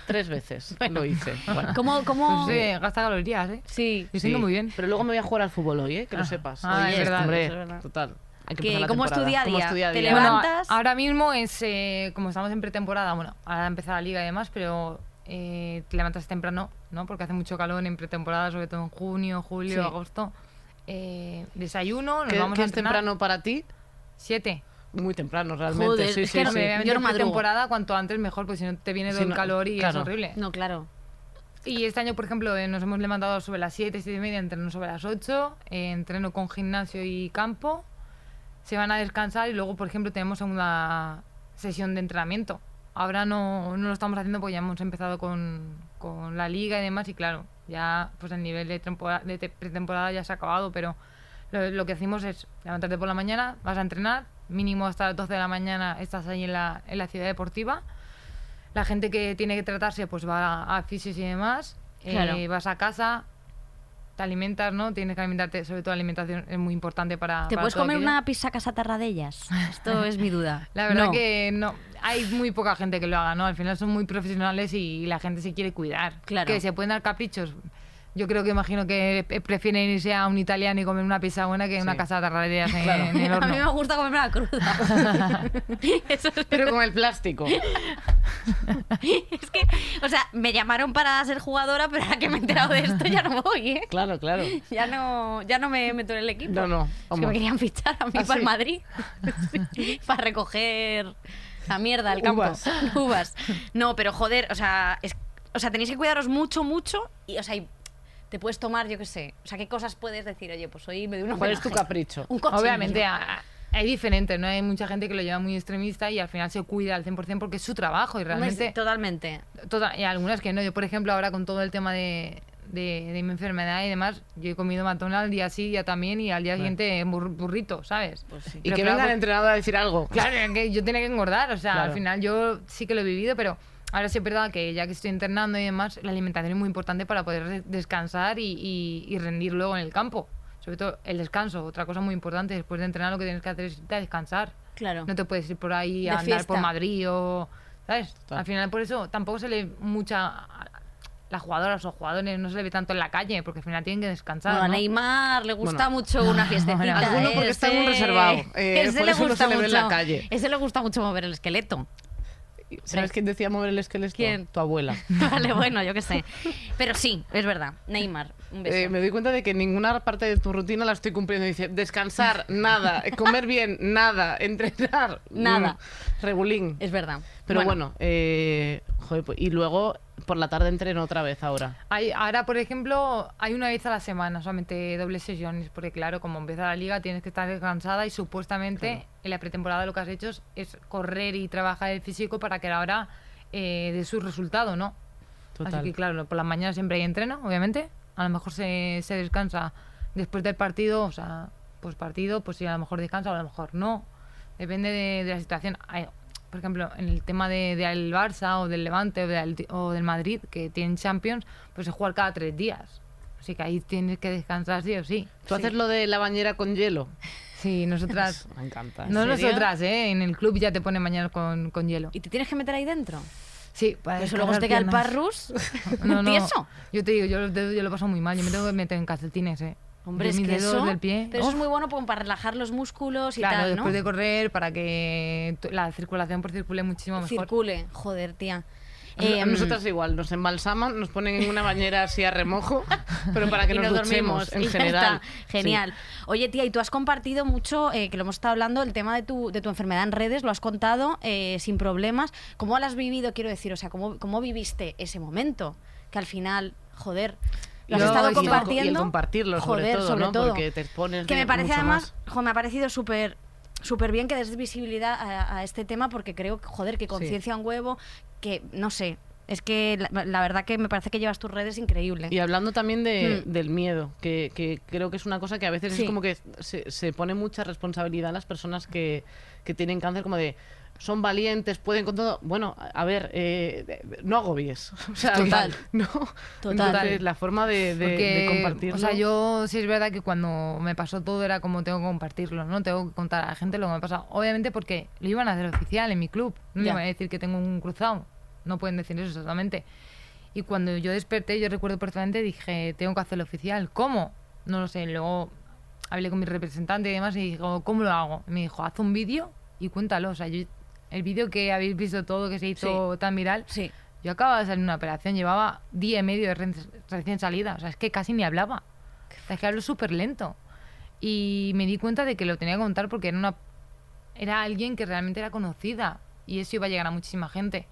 Tres veces Bueno. lo hice. Bueno. ¿Cómo, cómo? Eh, gasta calorías, ¿eh? Sí. Y siendo muy bien. Pero luego me voy a jugar al fútbol hoy, ¿eh? que lo Ah. sepas. Ah, es verdad, hombre, es verdad. total. Hay que Que, empezar la ¿cómo es tu temporada. día a ¿Cómo es día? tu día a Te levantas- Bueno, ahora mismo es eh, como estamos en pretemporada, bueno, ahora empieza la liga y demás, pero eh, te levantas temprano, ¿no? Porque hace mucho calor en pretemporada, sobre todo en junio, julio, Sí. agosto. Eh, desayuno, nos ¿Qué, vamos qué a es entrenar. temprano para ti? Siete. Muy temprano, realmente. Joder, sí, es sí, que no sí. yo no pretemporada, cuanto antes mejor, porque si no te viene Sí, el no, calor y claro. es horrible. No, claro. Y este año, por ejemplo, eh, nos hemos levantado sobre las 7, 7 y media, entreno sobre las 8, eh, entreno con gimnasio y campo, se van a descansar y luego, por ejemplo, tenemos una sesión de entrenamiento. Ahora no, no lo estamos haciendo porque ya hemos empezado con, con la liga y demás y claro, ya pues el nivel de, tempora- de te- pretemporada ya se ha acabado, pero lo, lo que hacemos es levantarte por la mañana, vas a entrenar, mínimo hasta las 12 de la mañana estás ahí en la, en la ciudad deportiva, la gente que tiene que tratarse pues va a, a fisios y demás. Eh, Claro. vas a casa, te alimentas, ¿no? Tienes que alimentarte, sobre todo la alimentación es muy importante para. ¿Te para puedes comer aquello. una pizza casa tarradellas? Esto es mi duda. La verdad No. que no. Hay muy poca gente que lo haga, ¿no? Al final son muy profesionales y la gente se quiere cuidar. Claro. Que se pueden dar caprichos. Yo creo que imagino que prefieren irse a un italiano y comer una pizza buena que una casa de tarradellas en, en el A mí me gusta comerme la cruda. Eso es Pero con el plástico. Es que, o sea, me llamaron para ser jugadora, pero ahora que me he enterado de esto ya no voy, ¿eh? Claro, claro. Ya no, ya no me meto en el equipo. No, no, Es que me querían fichar a mí ¿Ah, para sí? el Madrid. Para recoger la mierda del campo. Uvas. Uvas. No, pero joder, o sea, es- o sea, tenéis que cuidaros mucho, mucho. Y, o sea, y te puedes tomar, yo qué sé. O sea, ¿qué cosas puedes decir? Oye, pues hoy me doy una ¿Cuál es tu capricho? Un coche. Obviamente a- a- hay diferentes, ¿no? Hay mucha gente que lo lleva muy extremista y al final se cuida al 100% porque es su trabajo y realmente... Totalmente. Toda- y algunas que no. Yo, por ejemplo, ahora con todo el tema de, de, de mi enfermedad y demás, yo he comido McDonald's día sí, día también y al día siguiente bur- burrito, ¿sabes? Pues sí. Y Pero que claro, venga el pues- entrenador a decir algo. Claro, que yo tenía que engordar, o sea, Claro. al final yo sí que lo he vivido, pero ahora sí es verdad que ya que estoy internando y demás, la alimentación es muy importante para poder de- descansar y, y- y rendir luego en el campo. Sobre todo el descanso, otra cosa muy importante, después de entrenar lo que tienes que hacer es irte a descansar. Claro. No te puedes ir por ahí De a andar fiesta. por Madrid o... ¿Sabes? Total. Al final por eso tampoco se le mucha... Las jugadoras o jugadores no se le ve tanto en la calle porque al final tienen que descansar. Bueno, a ¿no? Neymar le gusta Bueno. mucho una fiestecita. Bueno, alguno porque está muy ese- reservado, eh, ese por le eso no gusta se le ve en mucho. la calle. Ese le gusta mucho mover el esqueleto. ¿Sabes quién decía mover el esqueleto? ¿Quién? Tu abuela. Vale, bueno, yo qué sé. Pero sí, es verdad. Neymar, un beso. Eh, me doy cuenta de que ninguna parte de tu rutina la estoy cumpliendo. Dice, descansar, nada. Comer bien, nada. Entrenar, Nada. mm, Regulín. Es verdad. Pero bueno, eh, joder, pues- y luego por la tarde entreno otra vez ahora. Hay, ahora, por ejemplo, hay una vez a la semana, solamente dobles sesiones, porque claro, como empieza la liga tienes que estar descansada y supuestamente en la pretemporada lo que has hecho es, es correr y trabajar el físico para que ahora eh, dé su resultado, ¿no? Total. Así que claro, por las mañanas siempre hay entreno, obviamente. A lo mejor se, se descansa después del partido, o sea, pues partido, pues sí, a lo mejor descansa o a lo mejor no. Depende de, de la situación. Hay- por ejemplo, en el tema de- del Barça o del Levante o del, o del Madrid, que tienen Champions, pues se juega cada tres días. Así que ahí tienes que descansar sí o sí. ¿Tú haces lo de la bañera con hielo? Sí, nosotras... Me encanta. no serio? nosotras, ¿eh? En el club ya te ponen mañana con, con hielo. ¿Y te tienes que meter ahí dentro? Sí, para Eso luego te queda el parrus. No, no. ¿Tieso? Yo te digo, yo los dedos yo lo paso muy mal. Yo me tengo que meter en calcetines, ¿eh? Hombre, es mis que dedos eso... del pie. Pero eso es muy bueno para relajar los músculos y Claro, tal, ¿no? después de correr para que la circulación por circule muchísimo mejor. Circule. Joder, tía. A Eh, nosotras igual, nos embalsaman, nos ponen en una bañera así a remojo, pero para que y nos, nos dormimos en y general. está. Genial. Oye, tía, y tú has compartido mucho, eh, que lo hemos estado hablando, el tema de tu, de tu enfermedad en redes, lo has contado eh, sin problemas. ¿Cómo lo has vivido, quiero decir? O sea, ¿cómo, cómo viviste ese momento? Que al final, joder, lo has estado compartiendo. y el compartirlo, sobre joder, todo, sobre ¿no? todo. Porque te expones Que me parece además, más. jo, me ha parecido súper súper bien que des visibilidad a, a este tema porque creo que, joder, que conciencia un huevo, que no sé, es que la, la verdad que me parece que llevas tus redes increíble. Y hablando también de- Mm. del miedo, que, que creo que es una cosa que a veces Sí. es como que se, se pone mucha responsabilidad en las personas que, que tienen cáncer, como de son valientes, pueden con todo. Bueno, a a ver, eh, no agobies. O sea, Total. No. Total. Entonces, la forma de, de- compartirlo. o sea, yo sí es verdad que cuando me pasó todo era como tengo que compartirlo, ¿no? Tengo que contar a la gente lo que me ha pasado. Obviamente porque lo iban a hacer oficial en mi club. No iban a decir que tengo un cruzado. No pueden decir eso exactamente. Y cuando yo desperté, yo recuerdo perfectamente, dije, tengo que hacerlo oficial. ¿Cómo? No lo sé. Luego hablé con mi representante y demás y dijo, ¿cómo lo hago? Y me dijo, haz un vídeo y cuéntalo. O sea, yo, el vídeo que habéis visto todo, que se hizo tan viral, Sí. yo acababa de salir una operación, llevaba día y medio de re- recién salida, o sea, es que casi ni hablaba. Es que hablo súper lento. Y me di cuenta de que lo tenía que contar porque era, una, era alguien que realmente era conocida y eso iba a llegar a muchísima gente.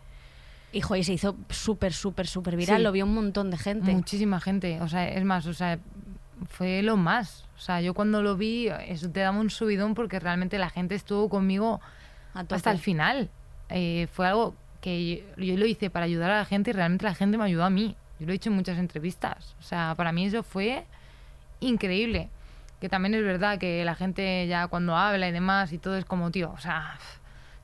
Hijo, y se hizo súper, súper, súper viral. Sí. Lo vio un montón de gente. Muchísima gente, o sea, es más, o sea, fue lo más. O sea, yo cuando lo vi, eso te daba un subidón porque realmente la gente estuvo conmigo hasta el final. Eh, fue algo que yo, yo lo hice para ayudar a la gente y realmente la gente me ayudó a mí. Yo lo he dicho en muchas entrevistas. O sea, para mí eso fue increíble. Que también es verdad que la gente ya cuando habla y demás y todo es como, tío, o sea,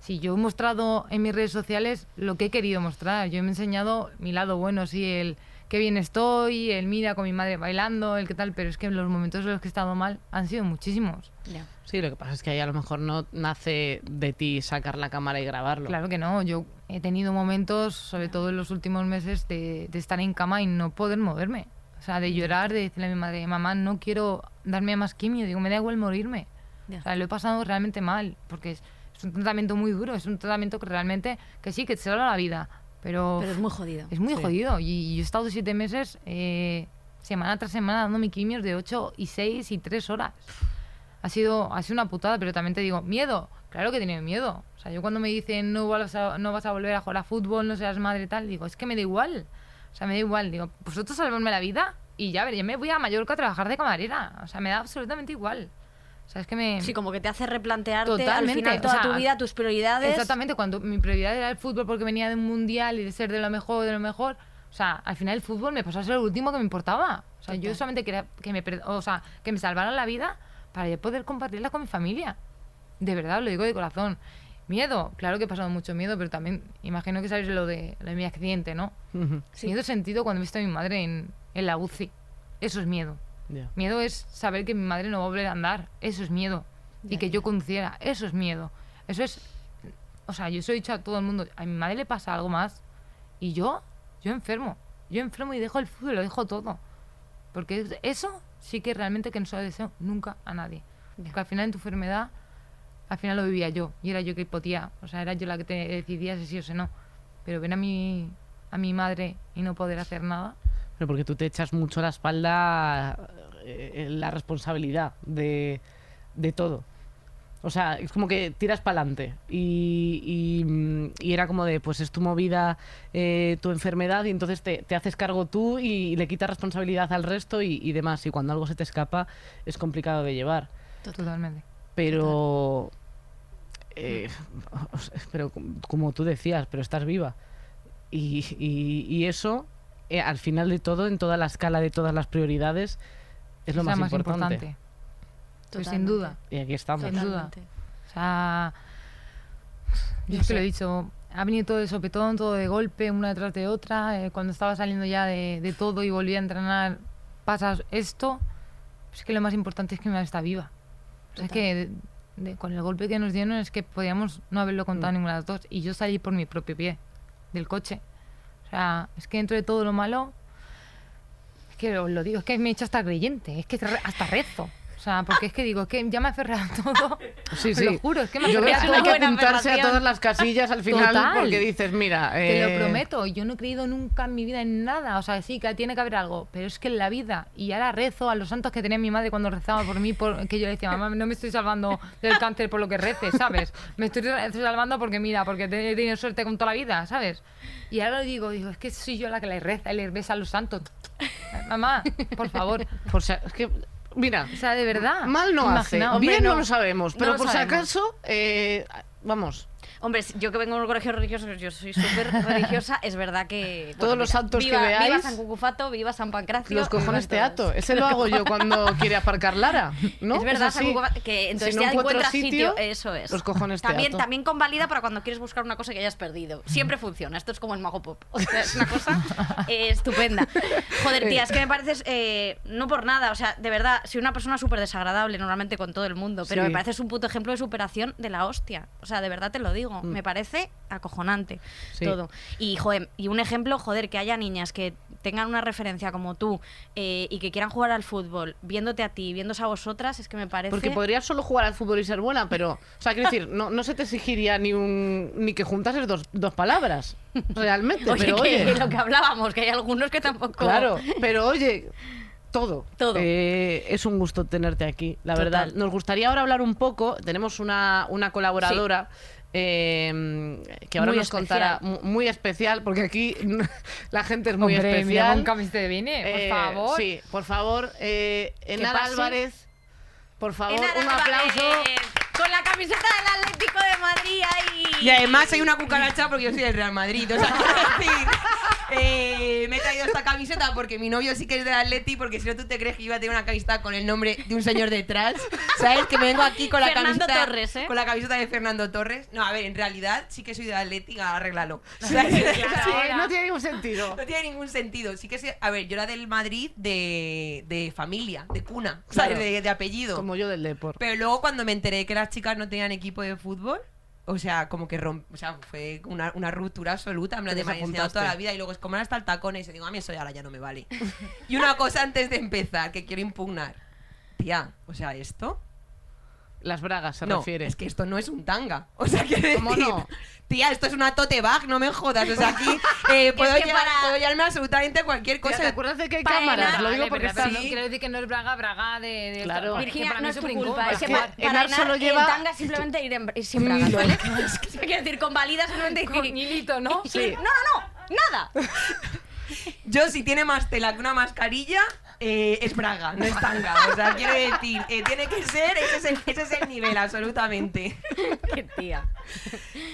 si yo he mostrado en mis redes sociales lo que he querido mostrar. Yo me he enseñado mi lado bueno, sí, el qué bien estoy, el mira con mi madre bailando, el qué tal, pero es que los momentos en los que he estado mal han sido muchísimos. Ya. Sí, lo que pasa es que ahí a lo mejor no nace de ti sacar la cámara y grabarlo. Claro que no, yo he tenido momentos, sobre todo en los últimos meses, de, de estar en cama y no poder moverme. O sea, de llorar, de decirle a mi madre, mamá, no quiero darme más quimio, digo, me da igual morirme. Ya. O sea, lo he pasado realmente mal, porque es, es un tratamiento muy duro, es un tratamiento que realmente, que sí, que te salva la vida, pero, Pero es muy jodido. es muy Sí. jodido. Y, y yo he estado siete meses, eh, semana tras semana, dando mi quimios de 8 y 6 y 3 horas. Ha sido, ha sido una putada, pero también te digo, miedo. Claro que he tenido miedo. O sea, yo cuando me dicen no vas a, no vas a volver a jugar a fútbol, no seas madre y tal, digo, es que me da igual. O sea, me da igual. Digo, vosotros salvarme la vida y ya, ver, ya me voy a Mallorca a trabajar de camarera. O sea, me da absolutamente igual. O sea, es que me... Sí, como que te hace replantearte al final o toda sea, tu vida, tus prioridades. Exactamente, cuando mi prioridad era el fútbol porque venía de un mundial y de ser de lo mejor, de lo mejor. O sea, al final el fútbol me pasó a ser lo último que me importaba. O sea, yo solamente quería que me, o sea, que me salvaran la vida para yo poder compartirla con mi familia. De verdad, lo digo de corazón. Miedo, claro que he pasado mucho miedo, pero también imagino que sabéis lo de, lo de mi accidente, ¿no? Ujú, Miedo sentido cuando he visto a mi madre en, en la UCI. Eso es miedo. Miedo es saber que mi madre no va a volver a andar. Eso es miedo. y que yo conduciera. Eso es miedo. Eso es. O sea, yo se he dicho a todo el mundo. A mi madre le pasa algo más. Y yo, yo enfermo. Yo enfermo y dejo el fútbol, lo dejo todo. Porque es- eso sí que realmente que no se lo deseo nunca a nadie. Porque al final en tu enfermedad, al final lo vivía yo. Y era yo que podía. O sea, era yo la que te decidía si sí o si no. pero ver a mi, a mi madre y no poder hacer nada. Pero porque tú te echas mucho a la espalda eh, la responsabilidad de, de todo. O sea, es como que tiras para adelante. Y, y, mm, y era como de, pues es tu movida, eh, tu enfermedad, y entonces te, te haces cargo tú y, le quitas responsabilidad al resto y, demás. Y cuando algo se te escapa, es complicado de llevar. Totalmente. Pero. eh, pero com- como tú decías, pero estás viva. Y eso, eh, al final de todo, en toda la escala de todas las prioridades, es lo Es la más, importante. Pues sin duda. Y aquí estamos. Sin duda. O sea, yo No es que lo he dicho, ha venido todo de sopetón, todo de golpe, una detrás de otra. eh, cuando estaba saliendo ya de, de todo y volví a entrenar, pasas esto. Es que lo más importante es que mi madre está viva. O sea, es que de- de- con el golpe que nos dieron es que podíamos no haberlo contado Mm. ninguna de las dos. Y yo salí por mi propio pie del coche. O sea, es que dentro de todo lo malo, es que os lo digo, es que me he hecho hasta creyente, es que hasta rezo. O sea, porque es que digo, es que ya me aferré a todo. Sí, Te sí. lo juro, es que me Yo aferré creo a que todo. hay que apuntarse a todas las casillas al final Total. porque dices, mira. Te lo eh, prometo, yo no he creído nunca en mi vida en nada. O sea, sí, que tiene que haber algo, pero es que en la vida, y ahora rezo a los santos que tenía mi madre cuando rezaba por mí, por, que yo le decía, mamá, no me estoy salvando del cáncer por lo que reces, ¿sabes? Me estoy salvando porque, mira, porque he tenido suerte con toda la vida, ¿sabes? Y ahora lo digo, digo, es que soy yo la que le reza y le besa a los santos. Mamá, por favor. por es que, mira, O sea, de verdad. mal no hace. Bien no. no. lo sabemos, No pero lo por sabemos. si acaso, eh, vamos. Hombre, yo que vengo de un colegio religioso, yo soy súper religiosa, es verdad que... Todos los santos que viva, Viva veáis, San Cucufato, viva San Pancracio. Los cojones teatro. Ese lo hago yo cuando quiere aparcar Lara. ¿no? Es verdad, San. Cucufato, que entonces Si no ya encuentras sitio, sitio, eso es. los cojones también, teatro. también convalida para cuando quieres buscar una cosa que hayas perdido. Siempre funciona. Esto es como el mago pop. O sea, es una cosa eh, estupenda. Joder, tía, es que me pareces, eh, no por nada, o sea, de verdad, soy una persona súper desagradable normalmente con todo el mundo, pero Sí. me pareces un puto ejemplo de superación de la hostia. O sea, de verdad te lo digo. Me parece acojonante Sí. todo. Y, joder, y un ejemplo, joder, que haya niñas que tengan una referencia como tú eh, y que quieran jugar al fútbol, viéndote a ti, viéndose a vosotras, es que me parece... Porque podrías solo jugar al fútbol y ser buena, pero, o sea, quiero decir, no, no se te exigiría ni un ni que juntases dos, dos palabras, realmente. Oye, pero que oye, lo que hablábamos, que hay algunos que tampoco... claro, pero oye, todo. Todo. Eh, es un gusto tenerte aquí, la Total. verdad. Nos gustaría ahora hablar un poco, tenemos una, una colaboradora. Eh, que ahora Muy nos contará especial. mu- muy especial porque aquí la gente es muy Hombre, mira especial camiseta de viene, por Eh, favor. sí por favor eh, pase. Álvarez por favor un Álvarez, aplauso Con la camiseta del Atlético de Madrid ahí. Y además hay una cucaracha porque yo soy del Real Madrid. O sea, quiero decir, eh, me he traído esta camiseta porque mi novio sí que es del Atleti, porque si no tú te crees que iba a tener una camiseta con el nombre de un señor detrás. ¿Sabes? Que me vengo aquí con la Fernando camiseta. Torres, ¿eh? Con la camiseta de Fernando Torres. No, a ver, en realidad sí que soy del Atleti, arréglalo. Sí, no tiene ningún sentido No tiene ningún sentido. Sí que sé, a ver, yo era del Madrid de, de familia, de cuna, ¿sabes? Claro. De, de apellido. como yo del Depor Pero luego cuando me enteré que las chicas no tenían equipo de fútbol, o sea, como que romp, o sea, fue una, una ruptura absoluta, en plan de me toda la vida y luego es como está el tacón y se digo, a mí eso ahora ya no me vale. y una cosa antes de empezar que quiero impugnar. Tía, o sea, esto las bragas se no, refiere es que esto no es un tanga. O sea, decir, ¿Cómo no? tía, esto es una tote bag, no me jodas. O sea, aquí eh, puedo, que llevar, para- puedo llevarme absolutamente cualquier Tía, cosa. ¿te acuerdas de que hay Para cámaras? Enar- Lo digo Vale, porque estás sí, quiero decir que no es braga, braga de... de Claro. es que Virginia, para no es es tu culpa, es que que pa- para Enar Enar solo lleva- tanga simplemente ir, en, ir sin bragas, ¿vale? Es que quiero decir, convalida simplemente Con hilito, ¿no? Sí. No, no, no, nada. Yo, si tiene más tela que una mascarilla, eh, es braga, no es tanga. O sea, quiero decir, eh, tiene que ser, ese es, el, ese es el nivel, absolutamente. Qué tía.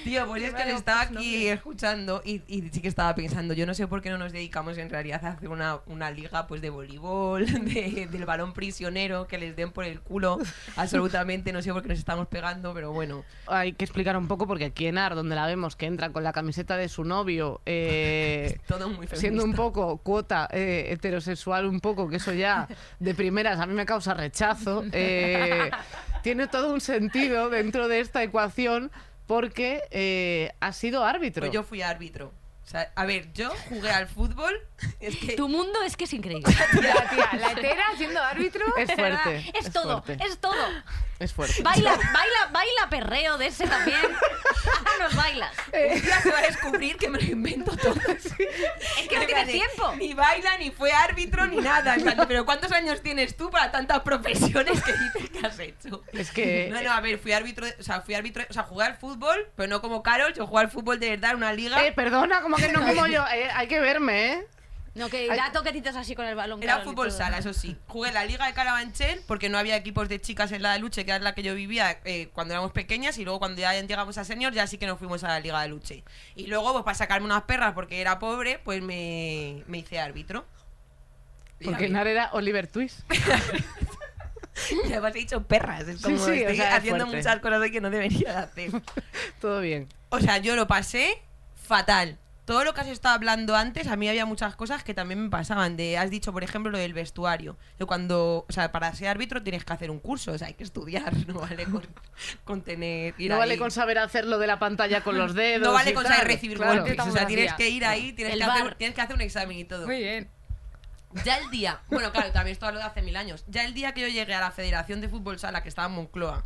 Tío, pues es que le estaba aquí escuchando y, y sí que estaba pensando, yo no sé por qué no nos dedicamos en realidad a hacer una, una liga pues de voleibol, de- del balón prisionero, que les den por el culo, absolutamente, no sé por qué nos estamos pegando, pero bueno. hay que explicar un poco porque aquí en Ar, donde la vemos que entra con la camiseta de su novio, eh, Todo muy siendo un poco cuota eh, heterosexual, un poco, que eso ya de primeras a mí me causa rechazo, eh, tiene todo un sentido dentro de esta ecuación porque eh, ha sido árbitro. Pues yo fui árbitro. A ver, yo jugué al fútbol, es que... Tu mundo es que es increíble. Tía, tía, la etera siendo árbitro. es fuerte. Es, todo, fuerte. es todo. Es fuerte. Baila, baila, baila perreo de ese también. Nos bailas. Un día se va a descubrir que me lo invento todo. Es que no En tienes tiempo. Ni baila, ni fue árbitro, ni nada. De, Pero ¿cuántos años tienes tú para tantas profesiones que dices que has hecho? Es que- No, no, a ver, fui árbitro, o sea, fui árbitro, o sea, jugué al fútbol, pero no como Carol, yo jugué al fútbol de verdad en una liga. Eh, perdona, como que no como yo. Eh, hay que verme, ¿eh? No, que da toquetitos así con el balón. Era claro, fútbol sala, eso sí. Jugué en la liga de Carabanchel porque no había equipos de chicas en la de Luche, que era la que yo vivía eh, cuando éramos pequeñas. Y luego cuando ya llegamos a senior, ya sí que nos fuimos a la liga de Luche. Y luego, pues para sacarme unas perras porque era pobre, pues me, me hice árbitro. Porque Nar era Oliver Twist. Y además he dicho perras. Es Sí, como sí, o estoy sea, haciendo muchas cosas que no debería de hacer. Todo bien. O sea, yo lo pasé fatal. Todo lo que has estado hablando antes, a mí había muchas cosas que también me pasaban. De, has dicho, por ejemplo, lo del vestuario. Yo cuando, o sea, para ser árbitro tienes que hacer un curso, o sea, hay que estudiar, no vale con, con tener... ir no vale con saber hacer lo de la pantalla con los dedos. No vale con saber recibir Claro. golpes, o sea, tienes que ir ahí, tienes El que, hacer, bar. tienes que hacer un examen y todo. Muy bien. Ya el día, bueno, claro, también esto lo de hace mil años. Ya el día que yo llegué a la Federación de Fútbol Sala, que estaba en Moncloa,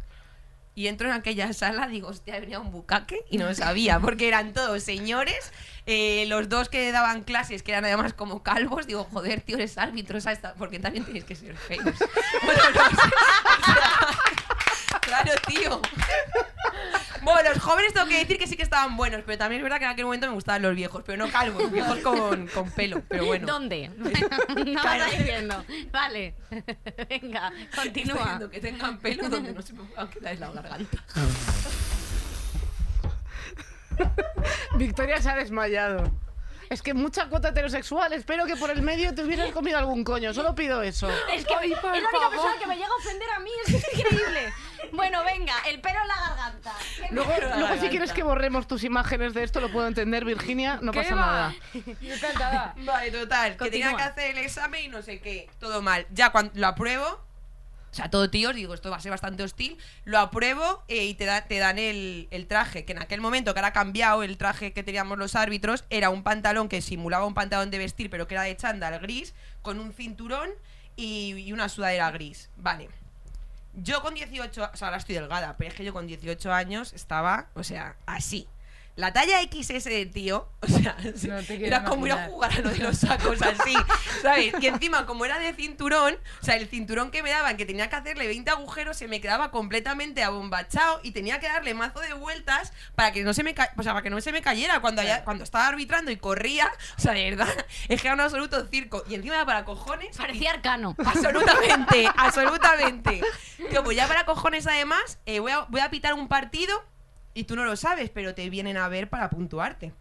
y entro en aquella sala, digo, hostia, venía un bucaque y no sabía, porque eran todos señores. eh, los dos que daban clases, que eran además como calvos, digo, joder, tío, eres árbitro, ¿sabes? porque también tienes que ser feos. Bueno, no sé, claro, tío. Bueno, los jóvenes tengo que decir que sí que estaban buenos, pero también es verdad que en aquel momento me gustaban los viejos, pero no calvos, viejos con, con pelo, pero bueno. ¿Dónde? no Claro. vas diciendo. Vale. Venga, Estoy continúa. diciendo que tengan pelo donde no se me puedan quedar en la garganta. Victoria se ha desmayado. Es que mucha cuota heterosexual. Espero que por el medio te hubieras comido algún coño. Solo pido eso. Es que Ay, es la única favor. persona que me llega a ofender a mí. Es que es increíble. Bueno, venga, el pelo en la garganta. ¿Qué Luego, luego si quieres que borremos tus imágenes de esto, lo puedo entender, Virginia. No ¿Qué pasa va? nada. Yo encantada. Vale, total, que tenía que hacer el examen y no sé qué. Todo mal. Ya cuando lo apruebo, o sea, todo tíos, digo, esto va a ser bastante hostil. Lo apruebo eh, y te, da- te dan el, el traje, que en aquel momento, que ahora ha cambiado el traje que teníamos los árbitros, era un pantalón que simulaba un pantalón de vestir, pero que era de chándal gris, con un cinturón y, y una sudadera gris. Vale. Yo con 18, o sea, ahora estoy delgada, pero es que yo con 18 años estaba, o sea, así. La talla XS de tío, o sea, No era como ir a jugar a lo de los sacos así, ¿sabes? Y encima, como era de cinturón, o sea, el cinturón que me daban, que tenía que hacerle 20 agujeros, se me quedaba completamente abombachado y tenía que darle mazo de vueltas para que no se me, ca- o sea, para que no se me cayera cuando, haya- cuando estaba arbitrando y corría. O sea, de verdad, es que era un absoluto circo. Y encima era para cojones. Parecía arcano. Absolutamente, absolutamente. Tío, pues ya para cojones además, eh, voy, a, voy a pitar un partido y tú no lo sabes, pero te vienen a ver para puntuarte.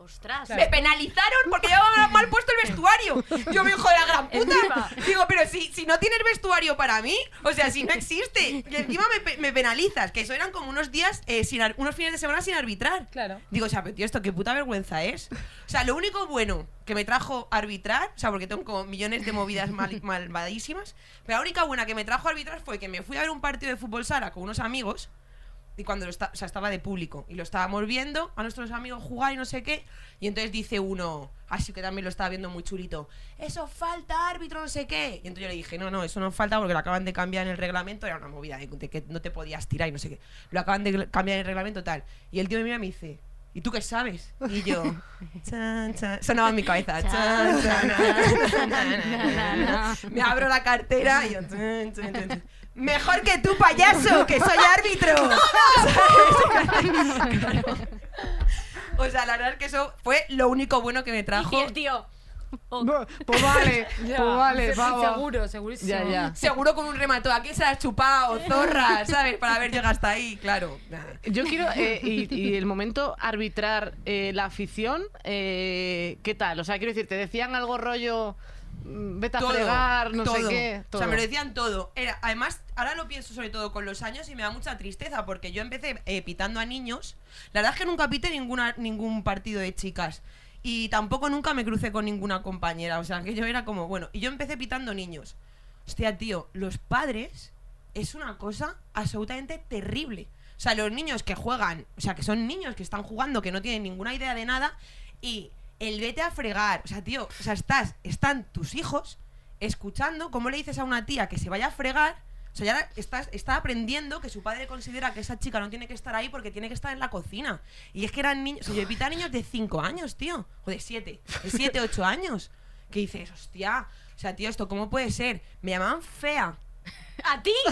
Ostras. Me penalizaron porque llevaba mal puesto el vestuario. Yo me hijo de la gran puta. Digo, pero si, si no tienes vestuario para mí, o sea, si no existe, y encima me, me penalizas, que eso eran como unos días, eh, sin ar- unos fines de semana sin arbitrar. Claro. Digo, o sea, pero tío, esto qué puta vergüenza es. O sea, lo único bueno que me trajo arbitrar, o sea, porque tengo como millones de movidas mal- malvadísimas, pero la única buena que me trajo arbitrar fue que me fui a ver un partido de fútbol sala con unos amigos y cuando lo o sea, estaba de público y lo estábamos viendo a nuestros amigos jugar y no sé qué y entonces dice uno así que también lo estaba viendo muy chulito eso falta árbitro no sé qué y entonces yo le dije no no eso no falta porque lo acaban de cambiar en el reglamento era una movida de, que no te podías tirar y no sé qué lo acaban de cambiar en el reglamento tal y el tío me mira y me dice ¿Y tú qué sabes? Y yo, chan, chan, sonaba en mi cabeza. chan, na, na, na. Me abro la cartera y yo, Mejor que tú, payaso, que soy árbitro. ¿Sabes? Claro. O sea, la verdad es que eso fue lo único bueno que me Y trajo. el tío. oh, Pues vale, Ya, pues vale, vamos. Seguro, segurísimo. Ya, ya. Seguro con un remato. ¿A quién se la has chupado, zorra? ¿Sabes? Para haber llegado hasta ahí, claro. Yo quiero, eh, y, y el momento arbitrar eh, la afición, eh, ¿qué tal? O sea, quiero decir, ¿te decían algo rollo, mm, vete a fregar, no sé todo. qué? O sea, me lo decían todo. Era, además, ahora lo pienso sobre todo con los años y me da mucha tristeza porque yo empecé eh, pitando a niños. La verdad es que nunca pité ninguna, ningún partido de chicas. Y tampoco nunca me crucé con ninguna compañera. O sea, que yo era como, bueno, y yo empecé pitando niños. Hostia, tío, los padres es una cosa absolutamente terrible. O sea, los niños que juegan, o sea, que son niños que están jugando, que no tienen ninguna idea de nada, y el vete a fregar. O sea, tío, o sea, estás, están tus hijos escuchando cómo le dices a una tía que se vaya a fregar O sea, ya era- está, aprendiendo que su padre considera que esa chica no tiene que estar ahí porque tiene que estar en la cocina. Y es que eran niños. O sea, yo he pitado niños de 5 años, tío. O de 7. De 7, 8 años. Que dices, hostia. O sea, tío, ¿esto cómo puede ser? Me llamaban fea. ¿A ti?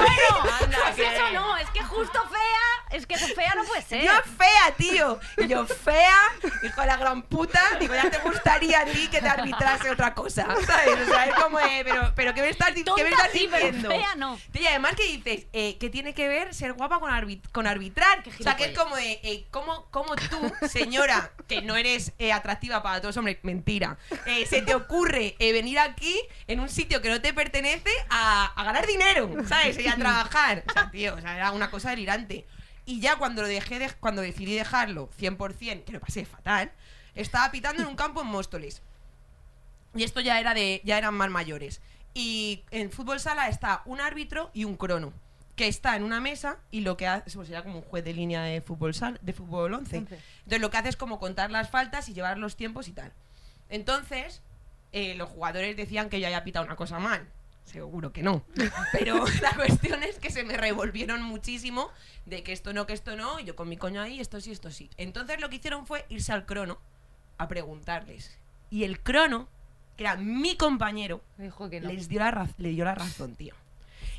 Bueno, pues eso no, es que justo fea, es que fea no puede ser. Yo fea, tío. Y yo fea, hijo de la gran puta. Digo, ya te gustaría a ti que te arbitrase otra cosa. ¿Sabes? O sea, es como, eh, pero, pero ¿qué me estás, di- qué me Tonta estás sí, pero diciendo? fea no. Tío, y además que dices, eh, ¿qué tiene que ver ser guapa con, arbit- con arbitrar? O sea, que es como de, eh, ¿cómo, cómo tú, señora, que no eres eh, atractiva para todos hombres, mentira, eh, se te ocurre eh, venir aquí en un sitio que no te pertenece a, a ganar dinero, ¿sabes? Y a trabajar. O sea, tío, o sea, era una cosa delirante. Y ya cuando lo dejé de- cuando decidí dejarlo 100%, que lo pasé fatal, estaba pitando en un campo en Móstoles. Y esto ya era de ya eran más mayores. Y en fútbol sala está un árbitro y un crono que está en una mesa y lo que hace pues sería como un juez de línea de fútbol sal, de fútbol 11. Entonces lo que hace es como contar las faltas y llevar los tiempos y tal. Entonces eh, los jugadores decían que yo había pitado una cosa mal. Seguro que no. Pero la cuestión es que se me revolvieron muchísimo de que esto no, que esto no, y yo con mi coño ahí, esto sí, esto sí. Entonces lo que hicieron fue irse al crono a preguntarles. Y el crono, que era mi compañero, Dijo que no. les dio la le dio la razón, tío.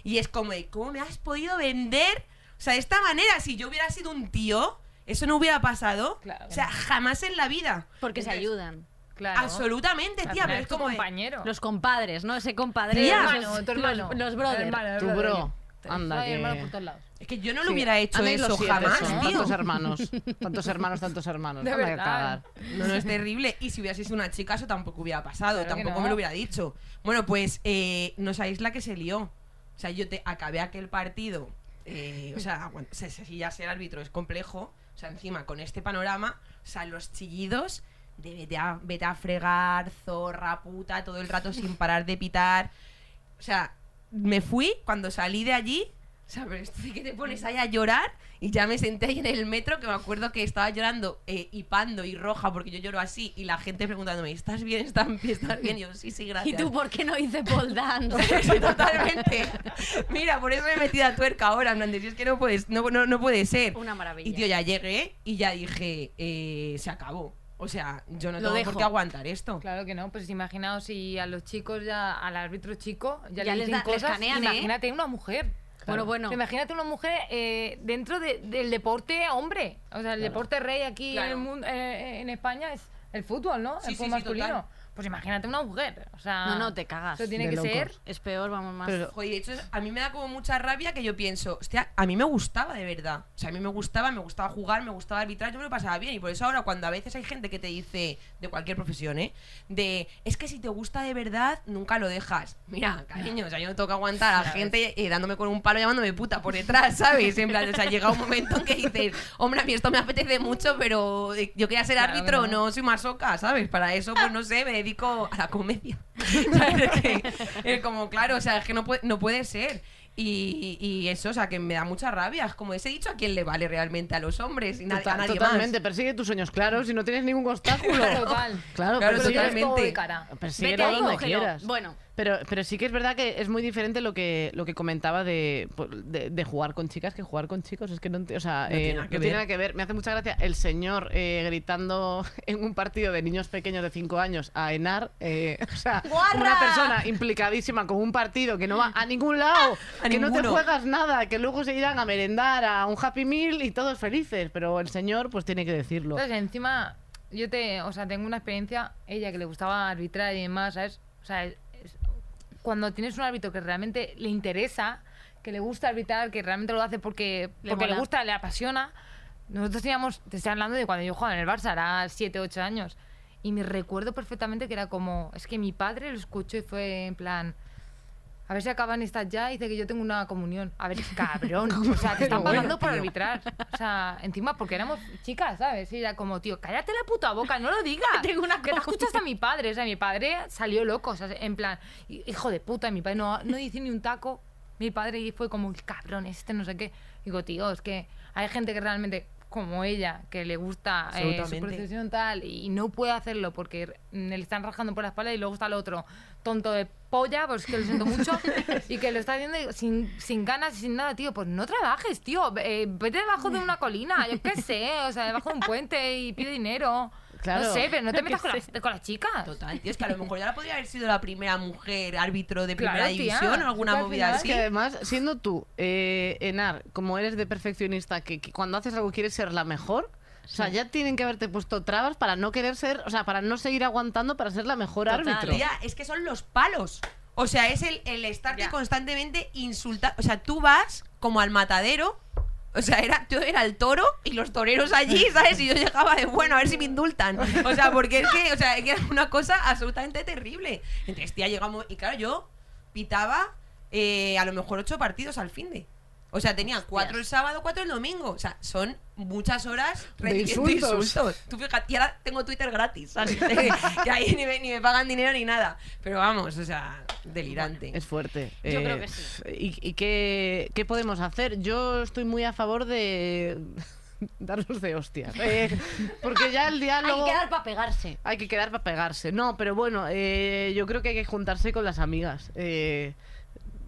Y es como, de, ¿cómo me has podido vender? O sea, de esta manera, si yo hubiera sido un tío, eso no hubiera pasado. Claro o sea, no. jamás en la vida. Porque se ayudan. Claro. Absolutamente, tía, pero es como de- compañero. Los compadres, ¿no? Ese compadre. Tía. hermano, tu hermano. Los, los brothers. Hermano, Tu bro. Anda, Hay que- hermanos por todos lados. Es que yo no lo Sí. hubiera hecho los eso jamás, ¿no? tío. Tantos hermanos. Tantos hermanos, tantos hermanos. De verdad. cagar. No, no, es terrible. Y si hubiera sido una chica, eso tampoco hubiera pasado. Claro tampoco no. me lo hubiera dicho. Bueno, pues eh, no sabéis la que se lió. O sea, yo te acabé aquel partido. eh, o sea, bueno, si si ya ser árbitro es complejo. O sea, encima con este panorama, o sea, los chillidos de vete a, vete a fregar, zorra, puta, todo el rato sin parar de pitar. O sea, me fui cuando salí de allí. O sea, pero esto de que te pones ahí a llorar y ya me senté ahí en el metro que me acuerdo que estaba llorando eh, hipando y roja porque yo lloro así y la gente preguntándome, ¿estás bien? ¿Estás bien? ¿Estás bien? Y yo, sí, sí, ¿Y gracias. tú por qué no hice pole dance? Totalmente. Mira, por eso me he metido a tuerca ahora, de, si es que no, puedes, no, no, no puede ser. Una maravilla. Y tío, ya llegué y ya dije, eh, se acabó. O sea, yo no Lo tengo dejo. por qué aguantar esto. Claro que no, pues imaginaos si a los chicos ya, al árbitro chico, ya, Ya le les dicen da- les cosas, canean, ¿eh? imagínate una mujer. Bueno, bueno. Imagínate una mujer eh, dentro de- del deporte hombre. O sea, el deporte rey aquí Claro. en, el mundo, eh, en España es el fútbol, ¿no? Sí, el fútbol sí, masculino. total. Pues imagínate una mujer. O sea, No, no, te cagas. Eso tiene De que locos. ser. Es peor, vamos más. Pero- Joder, de hecho, a mí me da como mucha rabia que yo pienso, hostia, a mí me gustaba de verdad. O sea, a mí me gustaba, me gustaba jugar, me gustaba arbitrar, yo me lo pasaba bien. Y por eso ahora, cuando a veces hay gente que te dice, de cualquier profesión, ¿eh? De, es que si te gusta de verdad, nunca lo dejas. Mira, cariño, o sea, yo no tengo que aguantar a la gente eh, dándome con un palo llamándome puta por detrás, ¿sabes? En plan, o sea, llega un momento en que dices, hombre, a mí esto me apetece mucho, pero eh, yo quería ser Claro que árbitro, no. no soy masoca, ¿sabes? Para eso, pues no sé, me dedico a la comedia. ¿Sabes? Es que- es como, claro, o sea, es que no puede, no puede ser. Y, y eso, o sea, que me da mucha rabia. Es como ese dicho, ¿a quién le vale realmente? A los hombres y na- a nadie totalmente, más. persigue tus sueños claros y no tienes ningún obstáculo. Total. Claro, Claro, persigue, todo totalmente. de cara. Vete ahí, donde cógelo. quieras. Bueno, Pero, pero sí que es verdad que es muy diferente lo que, lo que comentaba de, de, de jugar con chicas que jugar con chicos. Es que no, o sea, No eh, tiene nada que no tiene ver. nada que ver. Me hace mucha gracia el señor eh, gritando en un partido de niños pequeños de 5 años a Enar. eh, o sea, ¡Guarra! una persona implicadísima con un partido que no va a ningún lado, A que no te juegas nada, que luego se irán a merendar a un Happy Meal y todos felices. Pero el señor, pues tiene que decirlo. Entonces, encima, yo te, o sea, tengo una experiencia, ella que le gustaba arbitrar y demás, ¿sabes? O sea, cuando tienes un árbitro que realmente le interesa, que le gusta arbitrar, que realmente lo hace porque Le porque le, gusta, le apasiona. Nosotros teníamos, te estoy hablando de cuando yo jugaba en el Barça, era 7, 8 años. Y me recuerdo perfectamente que era como, es que mi padre lo escuchó y fue en plan, a ver si acaban estas ya y dice que yo tengo una comunión. A ver, cabrón. o sea, te están Bueno, pagando por arbitrar. O sea, encima porque éramos chicas, ¿sabes? Y era como, tío, cállate la puta boca, no lo digas. Tengo una que comunión. escuchas a mi padre. O sea, mi padre salió loco. O sea, en plan, hijo de puta, mi padre no, no dice ni un taco. Mi padre fue como, cabrón, este no sé qué. Digo, tío, es que hay gente que realmente como ella, que le gusta eh, su procesión tal, y no puede hacerlo porque le están rajando por la espalda y luego está el otro tonto de polla, pues que lo siento mucho, y que lo está haciendo sin, sin ganas y sin nada, tío, pues no trabajes, tío, eh, vete debajo de una colina, yo qué sé, o sea, debajo de un puente y pide dinero. Claro. No sé, pero no te metas con las, con las chicas. Total, tío, es que a lo mejor ya la podría haber sido la primera mujer árbitro de Claro, primera tía. división o alguna al movida final así. Es que además, siendo tú, eh, Enar, como eres de perfeccionista, que, que cuando haces algo quieres ser la mejor, o sea, ya tienen que haberte puesto trabas para no querer ser, o sea, para no seguir aguantando para ser la mejor Total. árbitro. Tía, es que son los palos. O sea, es el, el estarte Ya. constantemente insultar. O sea, tú vas como al matadero. O sea, era, yo era el toro y los toreros allí, ¿sabes? Y yo llegaba de, bueno, a ver si me indultan. O sea, porque es que, o sea, era una cosa absolutamente terrible. Entonces, tía, llegamos. Y claro, yo pitaba eh, a lo mejor ocho partidos al fin de. O sea, tenía cuatro el sábado, cuatro el domingo. O sea, son muchas horas recibiendo insultos. insultos. Tú fíjate, y ahora tengo Twitter gratis, ¿sabes? que ahí ni me, ni me pagan dinero ni nada. Pero vamos, o sea, delirante. Es fuerte. Eh, Yo creo que sí. ¿Y, y qué, qué podemos hacer? Yo estoy muy a favor de darnos de hostias. Eh, porque ya el Hay diálogo... que dar para pegarse. Hay que quedar para pegarse. No, pero bueno, eh, yo creo que hay que juntarse con las amigas. Eh,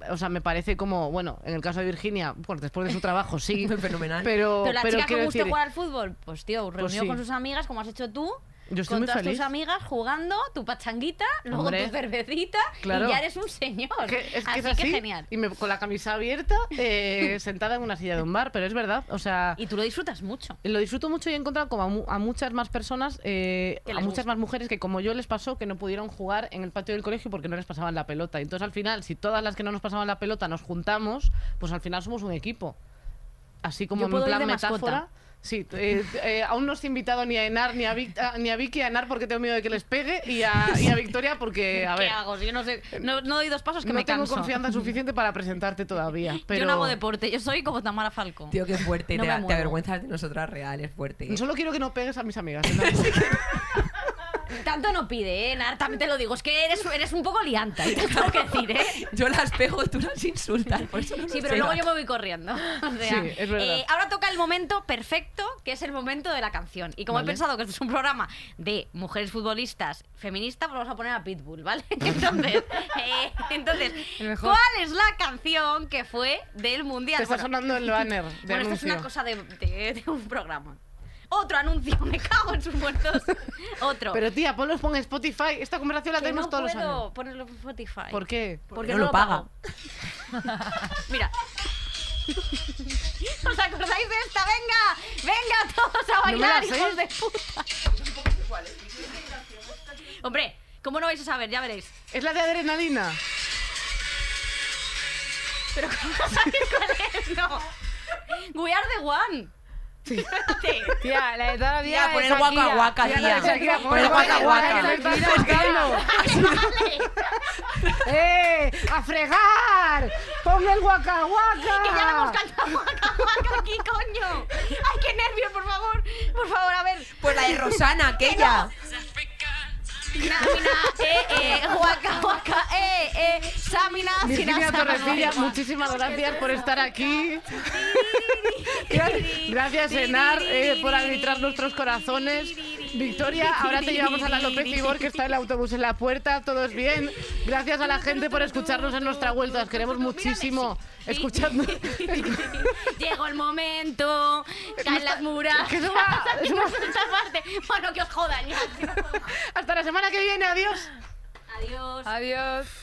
o sea, me parece como, bueno, en el caso de Virginia, pues después de su trabajo sí. Fenomenal. Pero, Pero la pero chica que guste decir, jugar al fútbol, pues tío, reunido sí. con sus amigas, como has hecho tú. Yo estoy con muy todas feliz. tus amigas jugando, tu pachanguita, luego Hombre. tu cervecita Claro. y ya eres un señor. que es que así, es así, que genial. Y me- con la camisa abierta, eh, sentada en una silla de un bar, pero es verdad. O sea, Y tú lo disfrutas mucho. lo disfruto mucho y he encontrado como a, mu- a muchas más personas, eh, a muchas gusta. más mujeres que como yo les pasó que no pudieron jugar en el patio del colegio porque no les pasaban la pelota. Entonces al final, si todas las que no nos pasaban la pelota nos juntamos, pues al final somos un equipo. Así como Yo en plan metáfora. mascota. Sí, eh, eh, aún no os he invitado ni a Enar, ni a, Vic- a- ni a Vicky, a Enar porque tengo miedo de que les pegue y a, y a Victoria porque, a ¿Qué ver, hago? Si yo no sé, no, no doy dos pasos que no me tengo canso. confianza suficiente para presentarte todavía. Pero Yo no hago deporte, yo soy como Tamara Falcón. Tío, qué fuerte. No te, avergüenzas de nosotras real, es fuerte. Solo quiero que no pegues a mis amigas. Tanto no pide, ¿eh? Nar, también te lo digo. Es que eres, eres un poco lianta, y te tengo que decir, ¿eh? Yo las pego, tú las insultas. Por eso no Sí, pero luego yo me voy corriendo. O sea, Sí, es verdad. eh, ahora toca el momento perfecto, que es el momento de la canción. Y como Vale. he pensado que esto es un programa de mujeres futbolistas feministas, pues vamos a poner a Pitbull, ¿vale? Entonces, eh, entonces. ¿cuál es la canción que fue del Mundial? Te está Bueno, sonando el banner de bueno, esto es una cosa de, de- de un programa. Otro anuncio, me cago en sus muertos. Otro. Pero tía, ponlo en Spotify. Esta conversación la que tenemos no todos los puedo años. ponerlo en Spotify. ¿Por qué? Porque no no, lo paga. pago. Mira. ¿Os acordáis de esta? ¡Venga! ¡Venga todos a No bailar, sé. hijos de puta! Hombre, ¿cómo no vais a saber? Ya veréis. Es la de adrenalina. Pero ¿cómo sabéis cuál es? No. We are the one. Tía, la de toda la vida. Tía, de pon el Shakira. guaca guaca, Tía, la de tía. Shakira, Pon el guaca guaca. ¡Eh! ¡A fregar! ¡Pon el guaca guaca! Que ya la hemos cantado guaca, guaca aquí, coño. Ay, qué nervios, por favor. Por favor, a ver. Pues la de Rosana, aquella. Eh, eh, guaca, guaca, eh, eh, samina, Virginia sina, Torrecilla, sama. muchísimas gracias por estar aquí. Gracias, Enar, eh, por arbitrar nuestros corazones. Victoria, ahora te llevamos a la López Igor, que está el autobús en la puerta. Todos bien. Gracias a la gente por escucharnos en nuestra vuelta. Os queremos muchísimo escuchando. Llegó el momento, caen las murallas. que ya. Hasta la semana que viene. Adiós. Adiós. Adiós.